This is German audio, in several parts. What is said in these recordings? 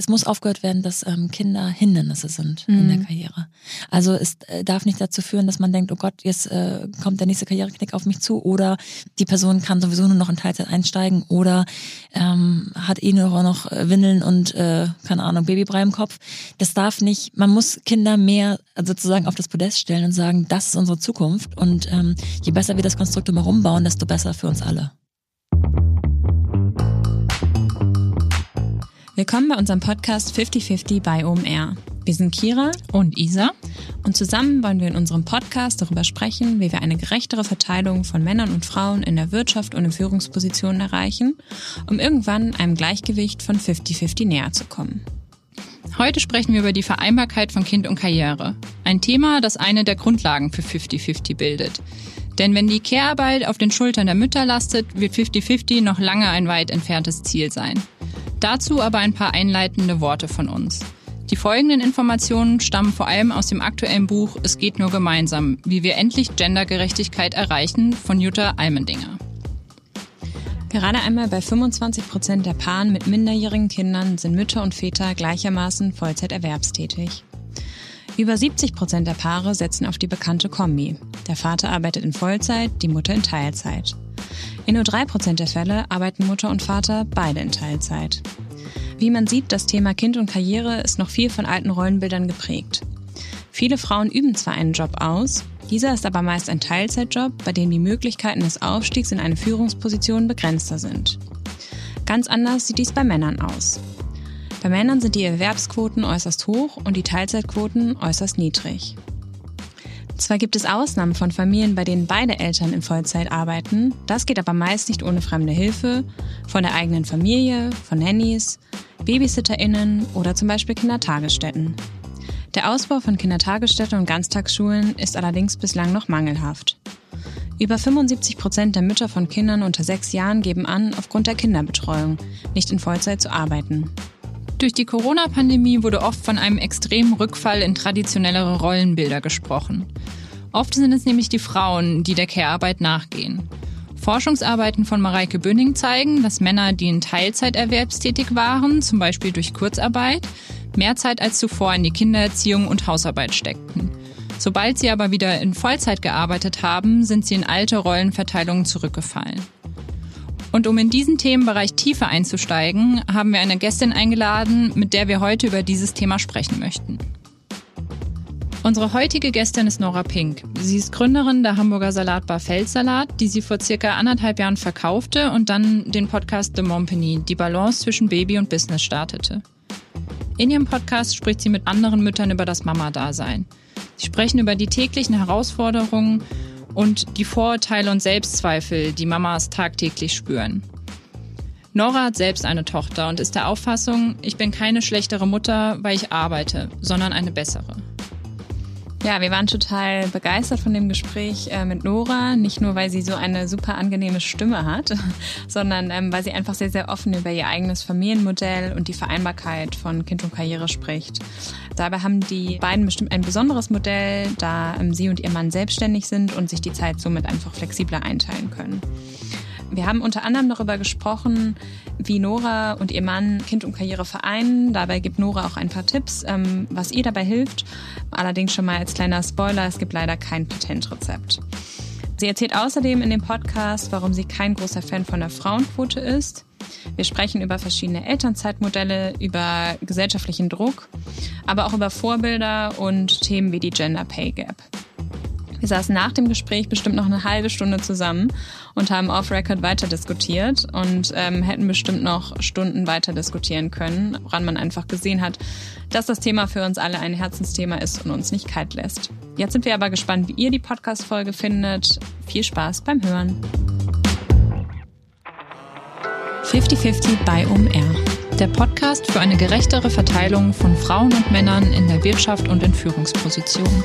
es muss aufgehört werden, dass ähm, Kinder Hindernisse sind mhm. in der mhm. Karriere. Also es äh, darf nicht dazu führen, dass man denkt, oh Gott, jetzt äh, kommt der nächste Karriereknick auf mich zu oder die Person kann sowieso nur noch in Teilzeit einsteigen oder ähm, hat eh nur noch äh, Windeln und äh, keine Ahnung, Babybrei im Kopf. Das darf nicht, man muss Kinder mehr sozusagen auf das Podest stellen und sagen, das ist unsere Zukunft und ähm, je besser wir das Konstrukt drumherum bauen, desto besser für uns alle. Willkommen bei unserem Podcast 5050 bei OMR. Wir sind Kira und Isa und zusammen wollen wir in unserem Podcast darüber sprechen, wie wir eine gerechtere Verteilung von Männern und Frauen in der Wirtschaft und in Führungspositionen erreichen, um irgendwann einem Gleichgewicht von 50-50 näher zu kommen. Heute sprechen wir über die Vereinbarkeit von Kind und Karriere. Ein Thema, das eine der Grundlagen für 50-50 bildet. Denn wenn die Care-Arbeit auf den Schultern der Mütter lastet, wird 50-50 noch lange ein weit entferntes Ziel sein. Dazu aber ein paar einleitende Worte von uns. Die folgenden Informationen stammen vor allem aus dem aktuellen Buch Es geht nur gemeinsam, wie wir endlich Gendergerechtigkeit erreichen von Jutta Almendinger. Gerade einmal bei 25 Prozent der Paaren mit minderjährigen Kindern sind Mütter und Väter gleichermaßen Vollzeiterwerbstätig. Über 70 Prozent der Paare setzen auf die bekannte Kombi. Der Vater arbeitet in Vollzeit, die Mutter in Teilzeit. In nur drei Prozent der Fälle arbeiten Mutter und Vater beide in Teilzeit. Wie man sieht, das Thema Kind und Karriere ist noch viel von alten Rollenbildern geprägt. Viele Frauen üben zwar einen Job aus, dieser ist aber meist ein Teilzeitjob, bei dem die Möglichkeiten des Aufstiegs in eine Führungsposition begrenzter sind. Ganz anders sieht dies bei Männern aus. Bei Männern sind die Erwerbsquoten äußerst hoch und die Teilzeitquoten äußerst niedrig. Zwar gibt es Ausnahmen von Familien, bei denen beide Eltern in Vollzeit arbeiten, das geht aber meist nicht ohne fremde Hilfe, von der eigenen Familie, von Nannies, BabysitterInnen oder zum Beispiel Kindertagesstätten. Der Ausbau von Kindertagesstätten und Ganztagsschulen ist allerdings bislang noch mangelhaft. Über 75 Prozent der Mütter von Kindern unter sechs Jahren geben an, aufgrund der Kinderbetreuung nicht in Vollzeit zu arbeiten. Durch die Corona-Pandemie wurde oft von einem extremen Rückfall in traditionellere Rollenbilder gesprochen. Oft sind es nämlich die Frauen, die der Care-Arbeit nachgehen. Forschungsarbeiten von Mareike Bünning zeigen, dass Männer, die in Teilzeit erwerbstätig waren, zum Beispiel durch Kurzarbeit, mehr Zeit als zuvor in die Kindererziehung und Hausarbeit steckten. Sobald sie aber wieder in Vollzeit gearbeitet haben, sind sie in alte Rollenverteilungen zurückgefallen. Und um in diesen Themenbereich tiefer einzusteigen, haben wir eine Gästin eingeladen, mit der wir heute über dieses Thema sprechen möchten. Unsere heutige Gästin ist Nora Pink. Sie ist Gründerin der Hamburger Salatbar Feldsalat, die sie vor circa anderthalb Jahren verkaufte und dann den Podcast The Mompany, die Balance zwischen Baby und Business startete. In ihrem Podcast spricht sie mit anderen Müttern über das Mama-Dasein. Sie sprechen über die täglichen Herausforderungen und die Vorurteile und Selbstzweifel, die Mamas tagtäglich spüren. Nora hat selbst eine Tochter und ist der Auffassung, ich bin keine schlechtere Mutter, weil ich arbeite, sondern eine bessere. Ja, wir waren total begeistert von dem Gespräch äh, mit Nora. Nicht nur, weil sie so eine super angenehme Stimme hat, sondern ähm, weil sie einfach sehr, sehr offen über ihr eigenes Familienmodell und die Vereinbarkeit von Kind und Karriere spricht. Dabei haben die beiden bestimmt ein besonderes Modell, da ähm, sie und ihr Mann selbstständig sind und sich die Zeit somit einfach flexibler einteilen können. Wir haben unter anderem darüber gesprochen, wie Nora und ihr Mann Kind und Karriere vereinen. Dabei gibt Nora auch ein paar Tipps, ähm, was ihr dabei hilft. Allerdings schon mal als kleiner Spoiler, es gibt leider kein Patentrezept. Sie erzählt außerdem in dem Podcast, warum sie kein großer Fan von der Frauenquote ist. Wir sprechen über verschiedene Elternzeitmodelle, über gesellschaftlichen Druck, aber auch über Vorbilder und Themen wie die Gender Pay Gap. Wir saßen nach dem Gespräch bestimmt noch eine halbe Stunde zusammen und haben off-Record weiter diskutiert und ähm, hätten bestimmt noch Stunden weiter diskutieren können, woran man einfach gesehen hat, dass das Thema für uns alle ein Herzensthema ist und uns nicht kalt lässt. Jetzt sind wir aber gespannt, wie ihr die Podcast-Folge findet. Viel Spaß beim Hören. 50-50 bei OMR. Der Podcast für eine gerechtere Verteilung von Frauen und Männern in der Wirtschaft und in Führungspositionen.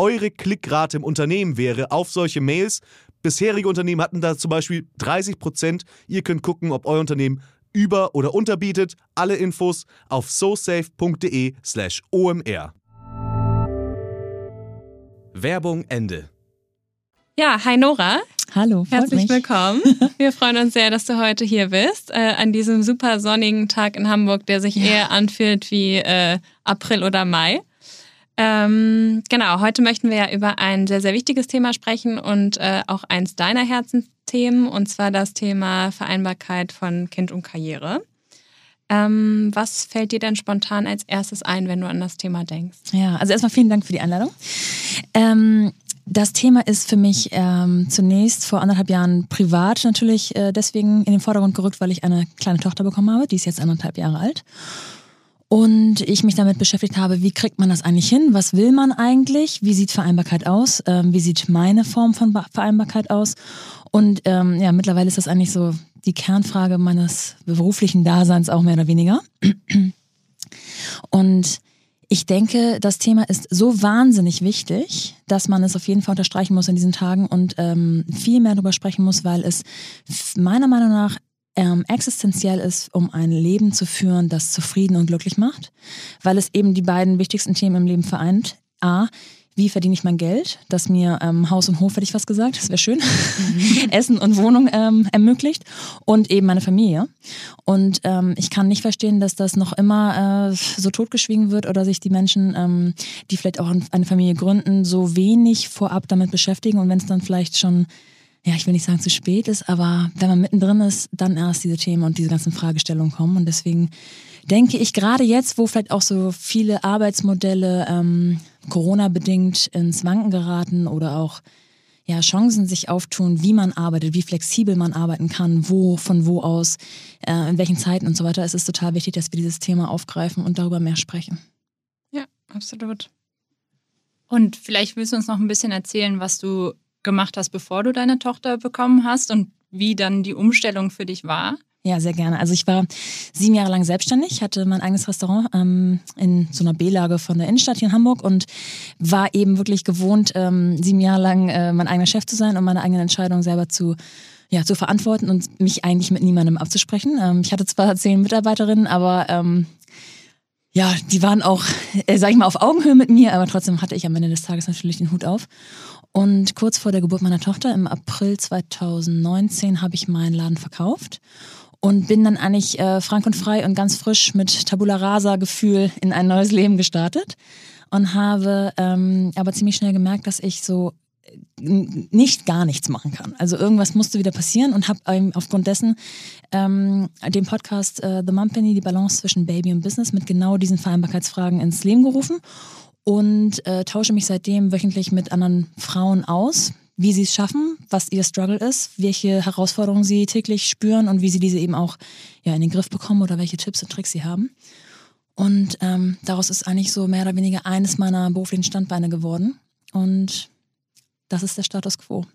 eure Klickrate im Unternehmen wäre auf solche Mails. Bisherige Unternehmen hatten da zum Beispiel 30 Prozent. Ihr könnt gucken, ob euer Unternehmen über- oder unterbietet. Alle Infos auf sosafe.de/slash omr. Werbung Ende. Ja, hi Nora. Hallo, Herzlich mich. willkommen. Wir freuen uns sehr, dass du heute hier bist, äh, an diesem super sonnigen Tag in Hamburg, der sich eher anfühlt wie äh, April oder Mai. Ähm, genau, heute möchten wir ja über ein sehr, sehr wichtiges Thema sprechen und äh, auch eins deiner Herzensthemen, und zwar das Thema Vereinbarkeit von Kind und Karriere. Ähm, was fällt dir denn spontan als erstes ein, wenn du an das Thema denkst? Ja, also erstmal vielen Dank für die Einladung. Ähm, das Thema ist für mich ähm, zunächst vor anderthalb Jahren privat natürlich äh, deswegen in den Vordergrund gerückt, weil ich eine kleine Tochter bekommen habe, die ist jetzt anderthalb Jahre alt. Und ich mich damit beschäftigt habe, wie kriegt man das eigentlich hin? Was will man eigentlich? Wie sieht Vereinbarkeit aus? Ähm, wie sieht meine Form von Ba- Vereinbarkeit aus? Und ähm, ja, mittlerweile ist das eigentlich so die Kernfrage meines beruflichen Daseins auch mehr oder weniger. Und ich denke, das Thema ist so wahnsinnig wichtig, dass man es auf jeden Fall unterstreichen muss in diesen Tagen und ähm, viel mehr darüber sprechen muss, weil es meiner Meinung nach ähm, existenziell ist, um ein Leben zu führen, das zufrieden und glücklich macht, weil es eben die beiden wichtigsten Themen im Leben vereint. A, wie verdiene ich mein Geld, das mir ähm, Haus und Hof, hätte ich was gesagt, das wäre schön, Essen und Wohnung ähm, ermöglicht. Und eben meine Familie. Und ähm, ich kann nicht verstehen, dass das noch immer äh, so totgeschwiegen wird oder sich die Menschen, ähm, die vielleicht auch eine Familie gründen, so wenig vorab damit beschäftigen. Und wenn es dann vielleicht schon ja, ich will nicht sagen zu spät ist, aber wenn man mittendrin ist, dann erst diese Themen und diese ganzen Fragestellungen kommen. Und deswegen denke ich, gerade jetzt, wo vielleicht auch so viele Arbeitsmodelle ähm, Corona-bedingt ins Wanken geraten oder auch ja, Chancen sich auftun, wie man arbeitet, wie flexibel man arbeiten kann, wo, von wo aus, äh, in welchen Zeiten und so weiter, ist es total wichtig, dass wir dieses Thema aufgreifen und darüber mehr sprechen. Ja, absolut. Und vielleicht willst du uns noch ein bisschen erzählen, was du gemacht hast, bevor du deine Tochter bekommen hast und wie dann die Umstellung für dich war? Ja, sehr gerne. Also ich war sieben Jahre lang selbstständig, hatte mein eigenes Restaurant ähm, in so einer B-Lage von der Innenstadt hier in Hamburg und war eben wirklich gewohnt, ähm, sieben Jahre lang äh, mein eigener Chef zu sein und meine eigenen Entscheidungen selber zu ja, zu verantworten und mich eigentlich mit niemandem abzusprechen. Ähm, ich hatte zwar zehn Mitarbeiterinnen, aber ähm, ja, die waren auch, äh, sag ich mal, auf Augenhöhe mit mir, aber trotzdem hatte ich am Ende des Tages natürlich den Hut auf. Und kurz vor der Geburt meiner Tochter, im April 2019, habe ich meinen Laden verkauft und bin dann eigentlich äh, frank und frei und ganz frisch mit Tabula Rasa Gefühl in ein neues Leben gestartet und habe ähm, aber ziemlich schnell gemerkt, dass ich so n- nicht gar nichts machen kann. Also irgendwas musste wieder passieren und habe ähm, aufgrund dessen ähm, den Podcast äh, The Mumpany, die Balance zwischen Baby und Business mit genau diesen Vereinbarkeitsfragen ins Leben gerufen und äh, tausche mich seitdem wöchentlich mit anderen Frauen aus, wie sie es schaffen, was ihr Struggle ist, welche Herausforderungen sie täglich spüren und wie sie diese eben auch ja, in den Griff bekommen oder welche Tipps und Tricks sie haben. Und ähm, daraus ist eigentlich so mehr oder weniger eines meiner beruflichen Standbeine geworden. Und das ist der Status quo.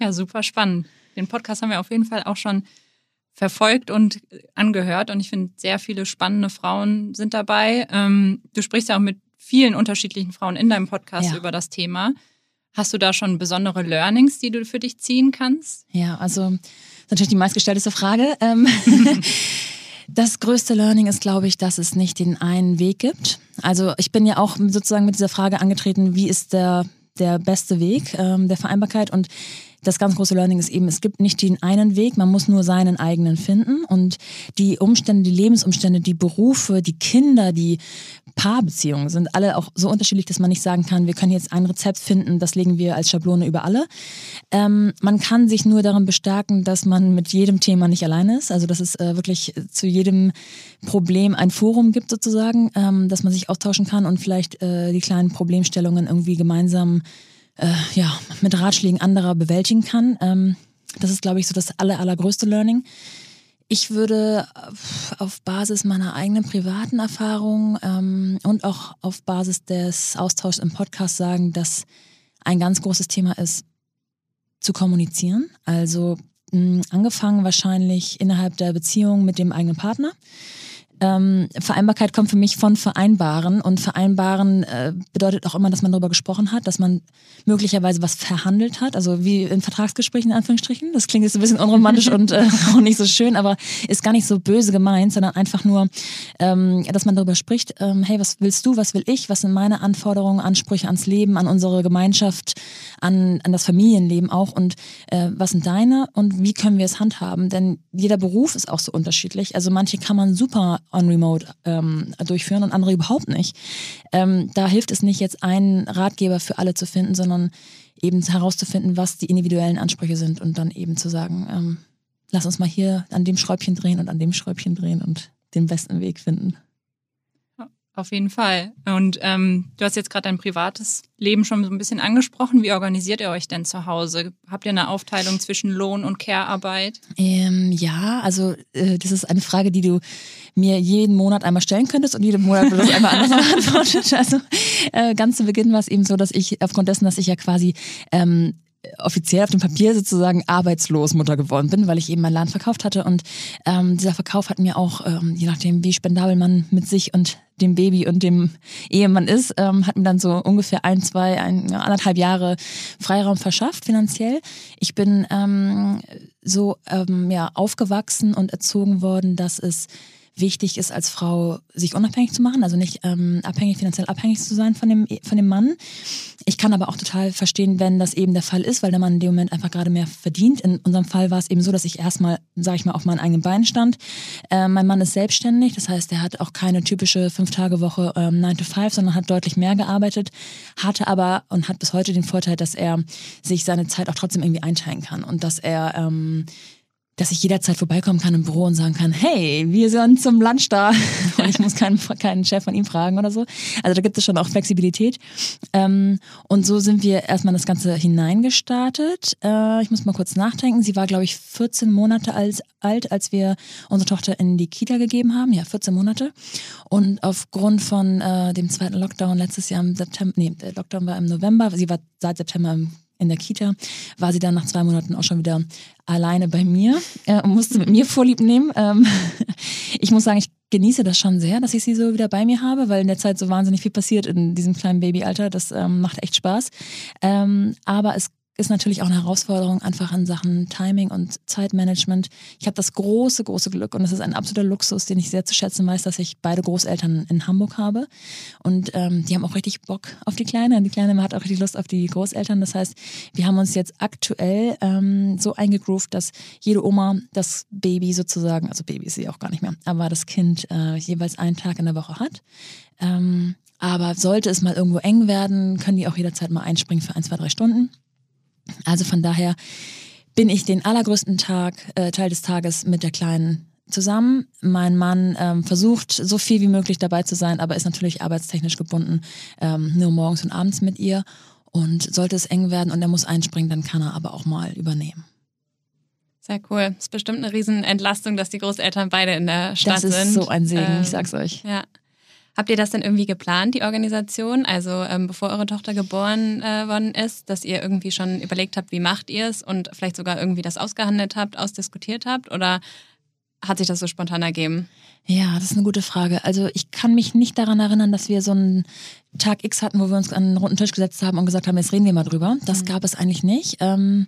Ja, super spannend. Den Podcast haben wir auf jeden Fall auch schon verfolgt und angehört und ich finde, sehr viele spannende Frauen sind dabei. Ähm, du sprichst ja auch mit vielen unterschiedlichen Frauen in deinem Podcast Ja. über das Thema. Hast du da schon besondere Learnings, die du für dich ziehen kannst? Ja, also das ist natürlich die meistgestellteste Frage. Ähm, das größte Learning ist, glaube ich, dass es nicht den einen Weg gibt. Also ich bin ja auch sozusagen mit dieser Frage angetreten, wie ist der, der beste Weg ähm, der Vereinbarkeit? Und das ganz große Learning ist eben, es gibt nicht den einen Weg, man muss nur seinen eigenen finden. Und die Umstände, die Lebensumstände, die Berufe, die Kinder, die Paarbeziehungen sind alle auch so unterschiedlich, dass man nicht sagen kann, wir können jetzt ein Rezept finden, das legen wir als Schablone über alle. Ähm, man kann sich nur darin bestärken, dass man mit jedem Thema nicht alleine ist. Also dass es äh, wirklich zu jedem Problem ein Forum gibt sozusagen, ähm, dass man sich austauschen kann und vielleicht äh, die kleinen Problemstellungen irgendwie gemeinsam äh, ja, mit Ratschlägen anderer bewältigen kann. Ähm, das ist, glaube ich, so das aller, allergrößte Learning. Ich würde auf Basis meiner eigenen privaten Erfahrung ähm, und auch auf Basis des Austauschs im Podcast sagen, dass ein ganz großes Thema ist, zu kommunizieren. Also mh, angefangen wahrscheinlich innerhalb der Beziehung mit dem eigenen Partner ähm, Vereinbarkeit kommt für mich von Vereinbaren und Vereinbaren äh, bedeutet auch immer, dass man darüber gesprochen hat, dass man möglicherweise was verhandelt hat, also wie in Vertragsgesprächen in Anführungsstrichen. Das klingt jetzt ein bisschen unromantisch und äh, auch nicht so schön, aber ist gar nicht so böse gemeint, sondern einfach nur, ähm, dass man darüber spricht, ähm, hey, was willst du, was will ich, was sind meine Anforderungen, Ansprüche ans Leben, an unsere Gemeinschaft, an, an das Familienleben auch und äh, was sind deine und wie können wir es handhaben? Denn jeder Beruf ist auch so unterschiedlich. Also manche kann man super on Remote ähm, durchführen und andere überhaupt nicht. Ähm, da hilft es nicht, jetzt einen Ratgeber für alle zu finden, sondern eben herauszufinden, was die individuellen Ansprüche sind und dann eben zu sagen, ähm, lass uns mal hier an dem Schräubchen drehen und an dem Schräubchen drehen und den besten Weg finden. Auf jeden Fall. Und ähm, du hast jetzt gerade dein privates Leben schon so ein bisschen angesprochen. Wie organisiert ihr euch denn zu Hause? Habt ihr eine Aufteilung zwischen Lohn- und Care-Arbeit? Ähm, ja, also äh, das ist eine Frage, die du mir jeden Monat einmal stellen könntest und jeden Monat wird das einmal anders beantwortet. Also äh, ganz zu Beginn war es eben so, dass ich aufgrund dessen, dass ich ja quasi ähm, offiziell auf dem Papier sozusagen arbeitslos Mutter geworden bin, weil ich eben meinen Laden verkauft hatte. Und ähm, dieser Verkauf hat mir auch, ähm, je nachdem, wie spendabel man mit sich und dem Baby und dem Ehemann ist, ähm, hat mir dann so ungefähr ein, zwei, ein, anderthalb Jahre Freiraum verschafft finanziell. Ich bin ähm, so ähm, ja aufgewachsen und erzogen worden, dass es wichtig ist, als Frau sich unabhängig zu machen, also nicht ähm, abhängig, finanziell abhängig zu sein von dem, von dem Mann. Ich kann aber auch total verstehen, wenn das eben der Fall ist, weil der Mann in dem Moment einfach gerade mehr verdient. In unserem Fall war es eben so, dass ich erstmal, sage ich mal, auf meinen eigenen Beinen stand. Äh, mein Mann ist selbstständig, das heißt, er hat auch keine typische Fünf-Tage-Woche ähm, 9 to 5, sondern hat deutlich mehr gearbeitet, hatte aber und hat bis heute den Vorteil, dass er sich seine Zeit auch trotzdem irgendwie einteilen kann und dass er ähm, dass ich jederzeit vorbeikommen kann im Büro und sagen kann, hey, wir sind zum Lunch da und ich muss keinen, keinen Chef von ihm fragen oder so. Also da gibt es schon auch Flexibilität. Ähm, und so sind wir erstmal das Ganze hineingestartet. Äh, ich muss mal kurz nachdenken. Sie war, glaube ich, 14 Monate als, alt, als wir unsere Tochter in die Kita gegeben haben. Ja, 14 Monate. Und aufgrund von äh, dem zweiten Lockdown letztes Jahr im September, nee, der Lockdown war im November, sie war seit September im in der Kita, war sie dann nach zwei Monaten auch schon wieder alleine bei mir äh, und musste mit mir Vorlieb nehmen. Ähm, ich muss sagen, ich genieße das schon sehr, dass ich sie so wieder bei mir habe, weil in der Zeit so wahnsinnig viel passiert in diesem kleinen Babyalter. Das ähm, macht echt Spaß. Ähm, aber es ist natürlich auch eine Herausforderung einfach in Sachen Timing und Zeitmanagement. Ich habe das große, große Glück und es ist ein absoluter Luxus, den ich sehr zu schätzen weiß, dass ich beide Großeltern in Hamburg habe. Und ähm, die haben auch richtig Bock auf die Kleine die Kleine hat auch richtig Lust auf die Großeltern. Das heißt, wir haben uns jetzt aktuell ähm, so eingegroovt, dass jede Oma das Baby sozusagen, also Baby ist sie auch gar nicht mehr, aber das Kind äh, jeweils einen Tag in der Woche hat. Ähm, aber sollte es mal irgendwo eng werden, können die auch jederzeit mal einspringen für ein, zwei, drei Stunden. Also von daher bin ich den allergrößten Tag, äh, Teil des Tages mit der Kleinen zusammen. Mein Mann ähm, versucht so viel wie möglich dabei zu sein, aber ist natürlich arbeitstechnisch gebunden, ähm, nur morgens und abends mit ihr. Und sollte es eng werden und er muss einspringen, dann kann er aber auch mal übernehmen. Sehr cool. Ist bestimmt eine Riesenentlastung, dass die Großeltern beide in der Stadt sind. Das ist sind. so ein Segen, ähm, ich sag's euch. Ja. Habt ihr das denn irgendwie geplant, die Organisation? Also ähm, bevor eure Tochter geboren äh, worden ist, dass ihr irgendwie schon überlegt habt, wie macht ihr es und vielleicht sogar irgendwie das ausgehandelt habt, ausdiskutiert habt? Oder hat sich das so spontan ergeben? Ja, das ist eine gute Frage. Also ich kann mich nicht daran erinnern, dass wir so einen Tag X hatten, wo wir uns an einen runden Tisch gesetzt haben und gesagt haben, jetzt reden wir mal drüber. Das mhm. gab es eigentlich nicht. Ähm,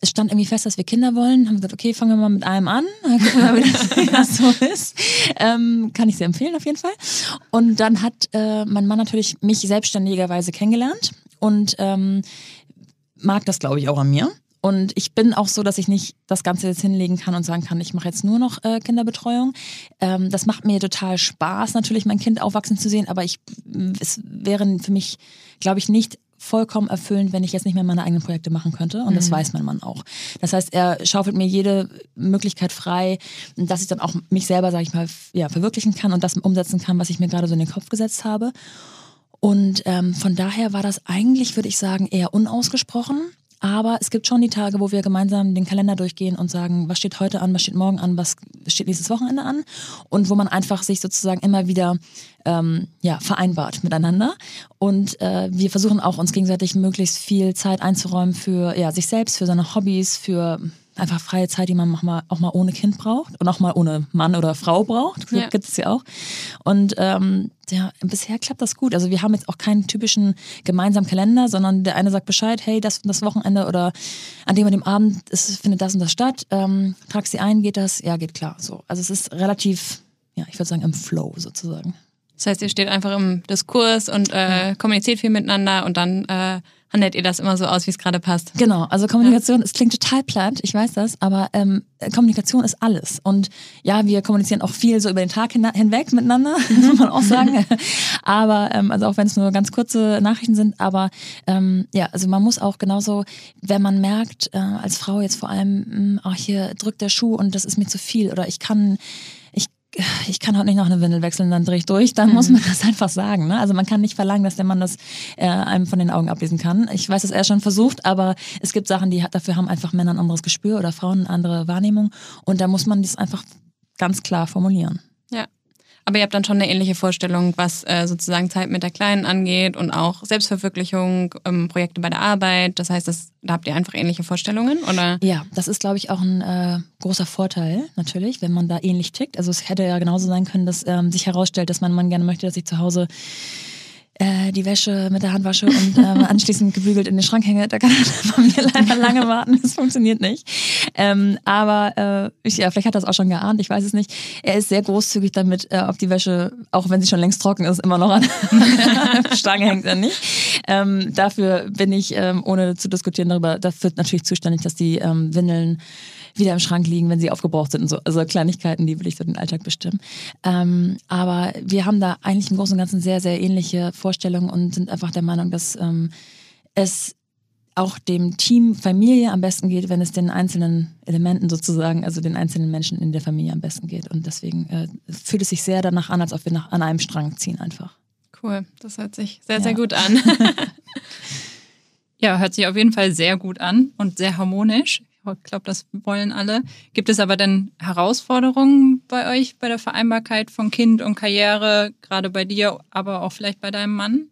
es stand irgendwie fest, dass wir Kinder wollen. Haben wir gesagt, okay, fangen wir mal mit einem an. Gucken wir mal, wie das so ist. Ähm, kann ich sehr empfehlen auf jeden Fall. Und dann hat äh, mein Mann natürlich mich selbstständigerweise kennengelernt und ähm, mag das, glaube ich, auch an mir. Und ich bin auch so, dass ich nicht das Ganze jetzt hinlegen kann und sagen kann, ich mache jetzt nur noch äh, Kinderbetreuung. Ähm, das macht mir total Spaß, natürlich mein Kind aufwachsen zu sehen, aber ich, es wäre für mich, glaube ich, nicht vollkommen erfüllend, wenn ich jetzt nicht mehr meine eigenen Projekte machen könnte. Und das mhm. weiß mein Mann auch. Das heißt, er schaufelt mir jede Möglichkeit frei, dass ich dann auch mich selber, sage ich mal, ja, verwirklichen kann und das umsetzen kann, was ich mir gerade so in den Kopf gesetzt habe. Und ähm, von daher war das eigentlich, würde ich sagen, eher unausgesprochen. Aber es gibt schon die Tage, wo wir gemeinsam den Kalender durchgehen und sagen, was steht heute an, was steht morgen an, was steht nächstes Wochenende an. Und wo man einfach sich sozusagen immer wieder ähm, ja, vereinbart miteinander. Und äh, wir versuchen auch uns gegenseitig möglichst viel Zeit einzuräumen für ja, sich selbst, für seine Hobbys, für einfach freie Zeit, die man auch mal, auch mal ohne Kind braucht und auch mal ohne Mann oder Frau braucht. Ja. Gibt es ja auch. Und ähm, ja, bisher klappt das gut. Also wir haben jetzt auch keinen typischen gemeinsamen Kalender, sondern der eine sagt Bescheid, hey, das das Wochenende oder an dem und dem Abend ist, findet das und das statt. Ähm, trag sie ein, geht das? Ja, geht klar. So. Also es ist relativ, ja, ich würde sagen, im Flow sozusagen. Das heißt, ihr steht einfach im Diskurs und äh, kommuniziert viel miteinander und dann äh, handelt ihr das immer so aus, wie es gerade passt. Genau, also Kommunikation, ja. es klingt total platt, ich weiß das, aber ähm, Kommunikation ist alles. Und ja, wir kommunizieren auch viel so über den Tag hin hinweg miteinander, muss man auch sagen. aber ähm, also auch wenn es nur ganz kurze Nachrichten sind, aber ähm, ja, also man muss auch genauso, wenn man merkt, äh, als Frau jetzt vor allem, mh, hm, oh, hier drückt der Schuh und das ist mir zu viel oder ich kann ich kann heute nicht noch eine Windel wechseln, dann drehe ich durch, dann mhm. muss man das einfach sagen. Ne? Also man kann nicht verlangen, dass der Mann das äh, einem von den Augen ablesen kann. Ich weiß, dass er schon versucht, aber es gibt Sachen, die dafür haben einfach Männer ein anderes Gespür oder Frauen eine andere Wahrnehmung. Und da muss man das einfach ganz klar formulieren. Aber ihr habt dann schon eine ähnliche Vorstellung, was äh, sozusagen Zeit mit der Kleinen angeht und auch Selbstverwirklichung, ähm, Projekte bei der Arbeit. Das heißt, das, da habt ihr einfach ähnliche Vorstellungen, oder? Ja, das ist, glaube ich, auch ein äh, großer Vorteil natürlich, wenn man da ähnlich tickt. Also es hätte ja genauso sein können, dass ähm, sich herausstellt, dass mein Mann gerne möchte, dass ich zu Hause äh, die Wäsche mit der Hand wasche und ähm, anschließend gebügelt in den Schrank hänge, da kann bei mir leider lange warten. Das funktioniert nicht. Ähm, aber äh, ich, ja, vielleicht hat er das auch schon geahnt, ich weiß es nicht. Er ist sehr großzügig damit, äh, ob die Wäsche, auch wenn sie schon längst trocken ist, immer noch an der Stange hängt er nicht. Ähm, dafür bin ich, ähm, ohne zu diskutieren darüber, dafür natürlich zuständig, dass die ähm, Windeln wieder im Schrank liegen, wenn sie aufgebraucht sind und so. Also Kleinigkeiten, die will ich so den Alltag bestimmen. Ähm, aber wir haben da eigentlich im Großen und Ganzen sehr, sehr ähnliche Vorstellungen und sind einfach der Meinung, dass ähm, es auch dem Team Familie am besten geht, wenn es den einzelnen Elementen sozusagen, also den einzelnen Menschen in der Familie am besten geht. Und deswegen äh, fühlt es sich sehr danach an, als ob wir nach, an einem Strang ziehen einfach. Cool, das hört sich sehr, ja. sehr gut an. ja, hört sich auf jeden Fall sehr gut an und sehr harmonisch. Ich glaube, das wollen alle. Gibt es aber denn Herausforderungen bei euch bei der Vereinbarkeit von Kind und Karriere, gerade bei dir, aber auch vielleicht bei deinem Mann?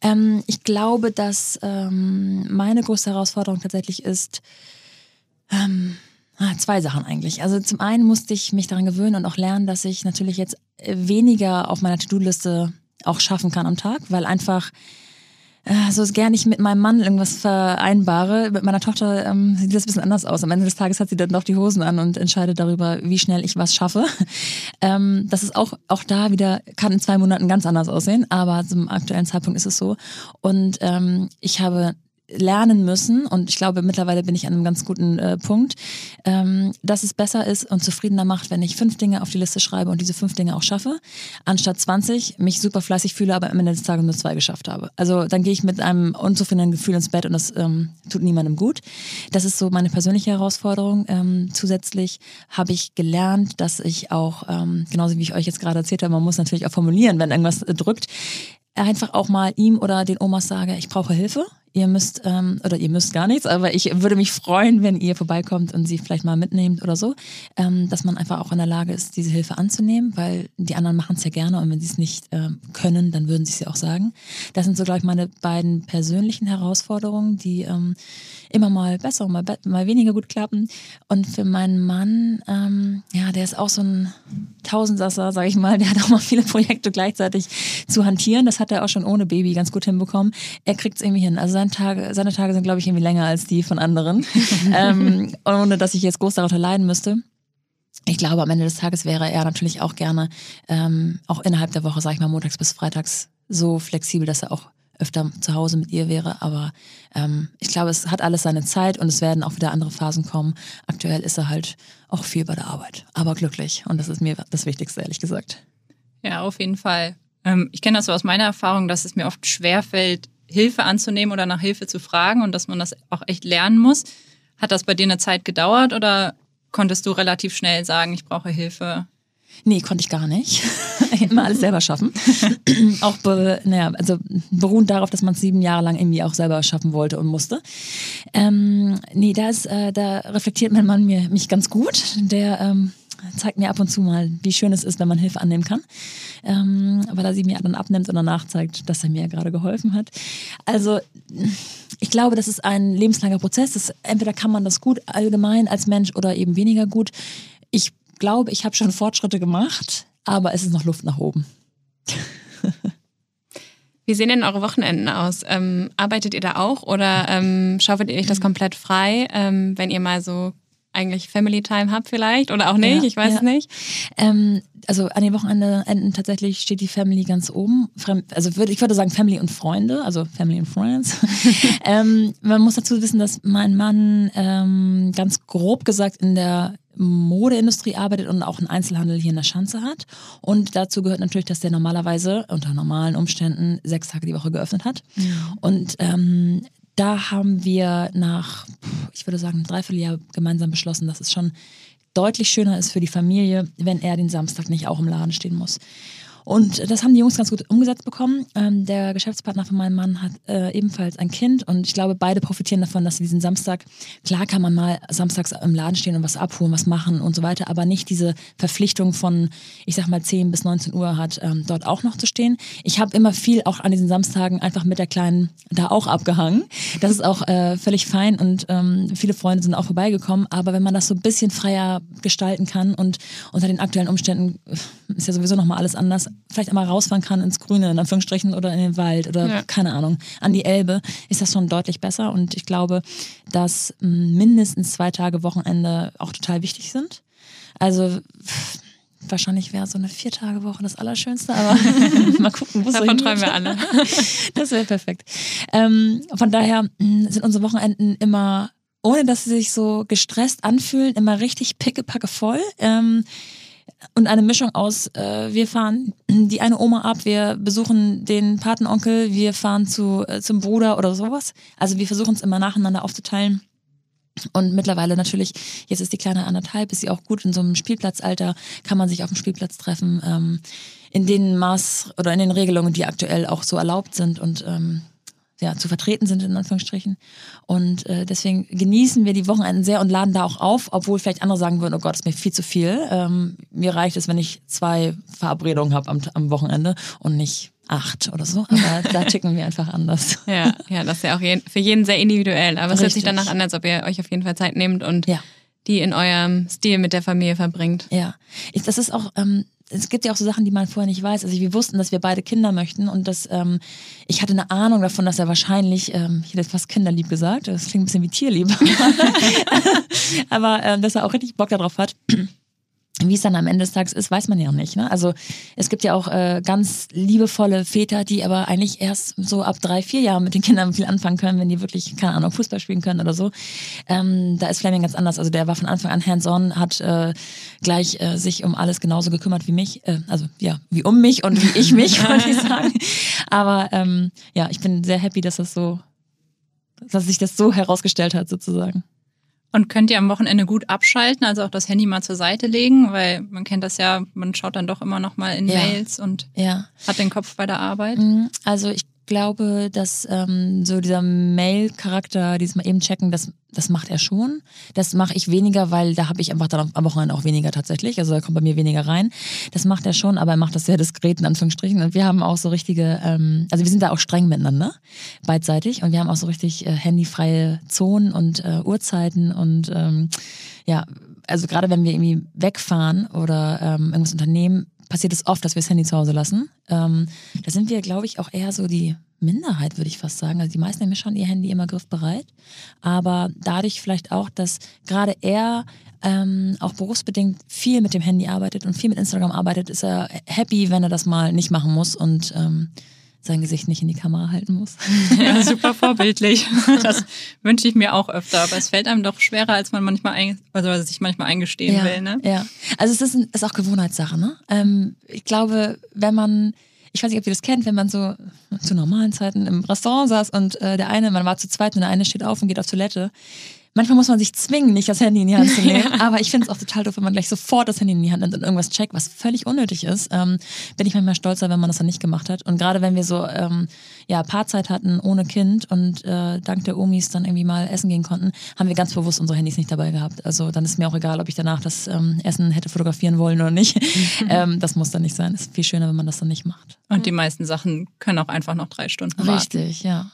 Ähm, ich glaube, dass ähm, meine größte Herausforderung tatsächlich ist, ähm, ah, zwei Sachen eigentlich. Also zum einen musste ich mich daran gewöhnen und auch lernen, dass ich natürlich jetzt weniger auf meiner To-Do-Liste auch schaffen kann am Tag, weil einfach so gern ich mit meinem Mann irgendwas vereinbare. Mit meiner Tochter ähm, sieht das ein bisschen anders aus. Am Ende des Tages hat sie dann doch die Hosen an und entscheidet darüber, wie schnell ich was schaffe. Ähm, das ist auch, auch da wieder, kann in zwei Monaten ganz anders aussehen, aber zum aktuellen Zeitpunkt ist es so. Und ähm, ich habe lernen müssen, und ich glaube, mittlerweile bin ich an einem ganz guten äh, Punkt, ähm, dass es besser ist und zufriedener macht, wenn ich fünf Dinge auf die Liste schreibe und diese fünf Dinge auch schaffe, anstatt 20, mich super fleißig fühle, aber am Ende des Tages nur zwei geschafft habe. Also dann gehe ich mit einem unzufriedenen Gefühl ins Bett und das ähm, tut niemandem gut. Das ist so meine persönliche Herausforderung. Ähm, zusätzlich habe ich gelernt, dass ich auch, ähm, genauso wie ich euch jetzt gerade erzählt habe, man muss natürlich auch formulieren, wenn irgendwas äh, drückt, einfach auch mal ihm oder den Omas sage, ich brauche Hilfe. Ihr müsst, ähm, oder ihr müsst gar nichts, aber ich würde mich freuen, wenn ihr vorbeikommt und sie vielleicht mal mitnehmt oder so, ähm, dass man einfach auch in der Lage ist, diese Hilfe anzunehmen, weil die anderen machen es ja gerne und wenn sie es nicht ähm, können, dann würden sie es ja auch sagen. Das sind so, glaube ich, meine beiden persönlichen Herausforderungen, die ähm, immer mal besser und mal, mal weniger gut klappen. Und für meinen Mann, ähm, ja, der ist auch so ein Tausendsasser, sage ich mal, der hat auch mal viele Projekte gleichzeitig zu hantieren. Das hat er auch schon ohne Baby ganz gut hinbekommen. Er kriegt es irgendwie hin. Also seine Tage, seine Tage sind, glaube ich, irgendwie länger als die von anderen. ähm, ohne dass ich jetzt groß darunter leiden müsste. Ich glaube, am Ende des Tages wäre er natürlich auch gerne, ähm, auch innerhalb der Woche, sage ich mal, montags bis freitags so flexibel, dass er auch öfter zu Hause mit ihr wäre. Aber ähm, ich glaube, es hat alles seine Zeit und es werden auch wieder andere Phasen kommen. Aktuell ist er halt auch viel bei der Arbeit, aber glücklich. Und das ist mir das Wichtigste, ehrlich gesagt. Ja, auf jeden Fall. Ähm, ich kenne das so aus meiner Erfahrung, dass es mir oft schwerfällt, Hilfe anzunehmen oder nach Hilfe zu fragen und dass man das auch echt lernen muss. Hat das bei dir eine Zeit gedauert oder konntest du relativ schnell sagen, ich brauche Hilfe? Nee, konnte ich gar nicht. Immer alles selber schaffen. auch be, naja, also beruhend darauf, dass man es sieben Jahre lang irgendwie auch selber schaffen wollte und musste. Ähm, nee, da, ist, äh, da reflektiert mein Mann mir, mich ganz gut. Der ähm, zeigt mir ab und zu mal, wie schön es ist, wenn man Hilfe annehmen kann. Ähm, weil er sie mir dann abnimmt und danach zeigt, dass er mir gerade geholfen hat. Also ich glaube, das ist ein lebenslanger Prozess. Das, entweder kann man das gut allgemein als Mensch oder eben weniger gut. Ich glaube, ich habe schon Fortschritte gemacht, aber es ist noch Luft nach oben. Wie sehen denn eure Wochenenden aus? Ähm, arbeitet ihr da auch oder ähm, schaufelt ihr euch das komplett frei, ähm, wenn ihr mal so eigentlich Family Time habt vielleicht oder auch nicht, ja, ich weiß ja. es nicht. Ähm, also an den Wochenenden tatsächlich steht die Family ganz oben. Also würde, ich würde sagen Family und Freunde, also Family and Friends. ähm, man muss dazu wissen, dass mein Mann ähm, ganz grob gesagt in der Modeindustrie arbeitet und auch einen Einzelhandel hier in der Schanze hat. Und dazu gehört natürlich, dass der normalerweise unter normalen Umständen sechs Tage die Woche geöffnet hat. Mhm. Und ähm, da haben wir nach, ich würde sagen, ein Dreivierteljahr gemeinsam beschlossen, dass es schon deutlich schöner ist für die Familie, wenn er den Samstag nicht auch im Laden stehen muss. Und das haben die Jungs ganz gut umgesetzt bekommen. Ähm, der Geschäftspartner von meinem Mann hat äh, ebenfalls ein Kind und ich glaube, beide profitieren davon, dass sie diesen Samstag, klar kann man mal samstags im Laden stehen und was abholen, was machen und so weiter, aber nicht diese Verpflichtung von, ich sag mal, 10 bis 19 Uhr hat, ähm, dort auch noch zu stehen. Ich habe immer viel auch an diesen Samstagen einfach mit der Kleinen da auch abgehangen. Das ist auch äh, völlig fein und ähm, viele Freunde sind auch vorbeigekommen, aber wenn man das so ein bisschen freier gestalten kann und unter den aktuellen Umständen ist ja sowieso nochmal alles anders, vielleicht einmal rausfahren kann ins Grüne, in Anführungsstrichen, oder in den Wald oder ja. keine Ahnung, an die Elbe, ist das schon deutlich besser. Und ich glaube, dass mm, mindestens zwei Tage Wochenende auch total wichtig sind. Also wahrscheinlich wäre so eine Vier-Tage-Woche das Allerschönste, aber mal gucken, wo es Davon träumen wir alle. das wäre perfekt. Ähm, von daher mm, sind unsere Wochenenden immer, ohne dass sie sich so gestresst anfühlen, immer richtig pickepacke voll. Ähm, und eine Mischung aus, äh, wir fahren die eine Oma ab, wir besuchen den Patenonkel, wir fahren zu, äh, zum Bruder oder sowas. Also wir versuchen es immer nacheinander aufzuteilen. Und mittlerweile natürlich, jetzt ist die Kleine anderthalb, ist sie auch gut in so einem Spielplatzalter, kann man sich auf dem Spielplatz treffen, ähm, in den Maß oder in den Regelungen, die aktuell auch so erlaubt sind. Und ähm, ja, zu vertreten sind, in Anführungsstrichen. Und äh, deswegen genießen wir die Wochenenden sehr und laden da auch auf, obwohl vielleicht andere sagen würden, oh Gott, ist mir viel zu viel. Ähm, mir reicht es, wenn ich zwei Verabredungen habe am, am Wochenende und nicht acht oder so. Aber da ticken wir einfach anders. Ja, ja, das ist ja auch jeden, für jeden sehr individuell. Aber Richtig. es hört sich danach an, als ob ihr euch auf jeden Fall Zeit nehmt und ja. die in eurem Stil mit der Familie verbringt. Ja, ich, das ist auch ähm, es gibt ja auch so Sachen, die man vorher nicht weiß. Also wir wussten, dass wir beide Kinder möchten und dass ähm, ich hatte eine Ahnung davon, dass er wahrscheinlich, ähm, ich hätte fast kinderlieb gesagt, das klingt ein bisschen wie tierlieb, aber ähm, dass er auch richtig Bock darauf hat. Wie es dann am Ende des Tages ist, weiß man ja nicht. Ne? Also es gibt ja auch äh, ganz liebevolle Väter, die aber eigentlich erst so ab drei, vier Jahren mit den Kindern viel anfangen können, wenn die wirklich, keine Ahnung, Fußball spielen können oder so. Ähm, da ist Fleming ganz anders. Also der war von Anfang an hands-on, hat äh, gleich äh, sich um alles genauso gekümmert wie mich. Äh, also ja, wie um mich und wie ich mich, wollte ich sagen. Aber ähm, ja, ich bin sehr happy, dass das so, dass sich das so herausgestellt hat, sozusagen. Und könnt ihr am Wochenende gut abschalten, also auch das Handy mal zur Seite legen, weil man kennt das ja, man schaut dann doch immer noch mal in ja. Mails und ja. hat den Kopf bei der Arbeit. Mhm. Also ich glaube, dass ähm, so dieser Mail-Charakter, dieses mal eben checken, das, das macht er schon. Das mache ich weniger, weil da habe ich einfach dann am Wochenende auch weniger tatsächlich. Also da kommt bei mir weniger rein. Das macht er schon, aber er macht das sehr diskret in Anführungsstrichen. Und wir haben auch so richtige, ähm, also wir sind da auch streng miteinander, beidseitig. Und wir haben auch so richtig äh, handyfreie Zonen und äh, Uhrzeiten und ähm, ja, also gerade wenn wir irgendwie wegfahren oder ähm, irgendwas unternehmen, passiert es oft, dass wir das Handy zu Hause lassen. Ähm, da sind wir, glaube ich, auch eher so die Minderheit, würde ich fast sagen. Also die meisten haben schon ihr Handy immer griffbereit. Aber dadurch vielleicht auch, dass gerade er ähm, auch berufsbedingt viel mit dem Handy arbeitet und viel mit Instagram arbeitet, ist er happy, wenn er das mal nicht machen muss und ähm, sein Gesicht nicht in die Kamera halten muss. Ja, super vorbildlich. Das wünsche ich mir auch öfter, aber es fällt einem doch schwerer, als man manchmal ein, also sich manchmal eingestehen ja, will. Ne? Ja, also es ist, ein, ist auch Gewohnheitssache. Ne? Ähm, ich glaube, wenn man ich weiß nicht, ob ihr das kennt, wenn man so zu normalen Zeiten im Restaurant saß und äh, der eine, man war zu zweit und der eine steht auf und geht auf Toilette manchmal muss man sich zwingen, nicht das Handy in die Hand zu nehmen. Ja. Aber ich finde es auch total doof, wenn man gleich sofort das Handy in die Hand nimmt und irgendwas checkt, was völlig unnötig ist. Ähm, bin ich manchmal stolzer, wenn man das dann nicht gemacht hat. Und gerade wenn wir so ähm, ja, Paarzeit hatten ohne Kind und äh, dank der Omis dann irgendwie mal essen gehen konnten, haben wir ganz bewusst unsere Handys nicht dabei gehabt. Also dann ist mir auch egal, ob ich danach das ähm, Essen hätte fotografieren wollen oder nicht. Mhm. das muss dann nicht sein. Es ist viel schöner, wenn man das dann nicht macht. Und die meisten Sachen können auch einfach noch drei Stunden warten. Richtig, ja.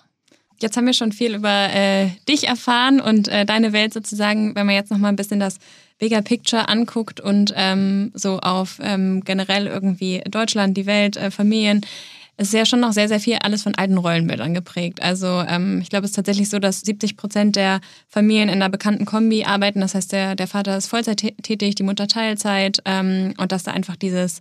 Jetzt haben wir schon viel über äh, dich erfahren und äh, deine Welt sozusagen, wenn man jetzt noch mal ein bisschen das Bigger Picture anguckt und ähm, so auf ähm, generell irgendwie Deutschland, die Welt, äh, Familien. Es ist ja schon noch sehr, sehr viel alles von alten Rollenbildern geprägt. Also ähm, ich glaube, es ist tatsächlich so, dass 70 Prozent der Familien in einer bekannten Kombi arbeiten. Das heißt, der, der Vater ist Vollzeit tätig, die Mutter Teilzeit ähm, und dass da einfach dieses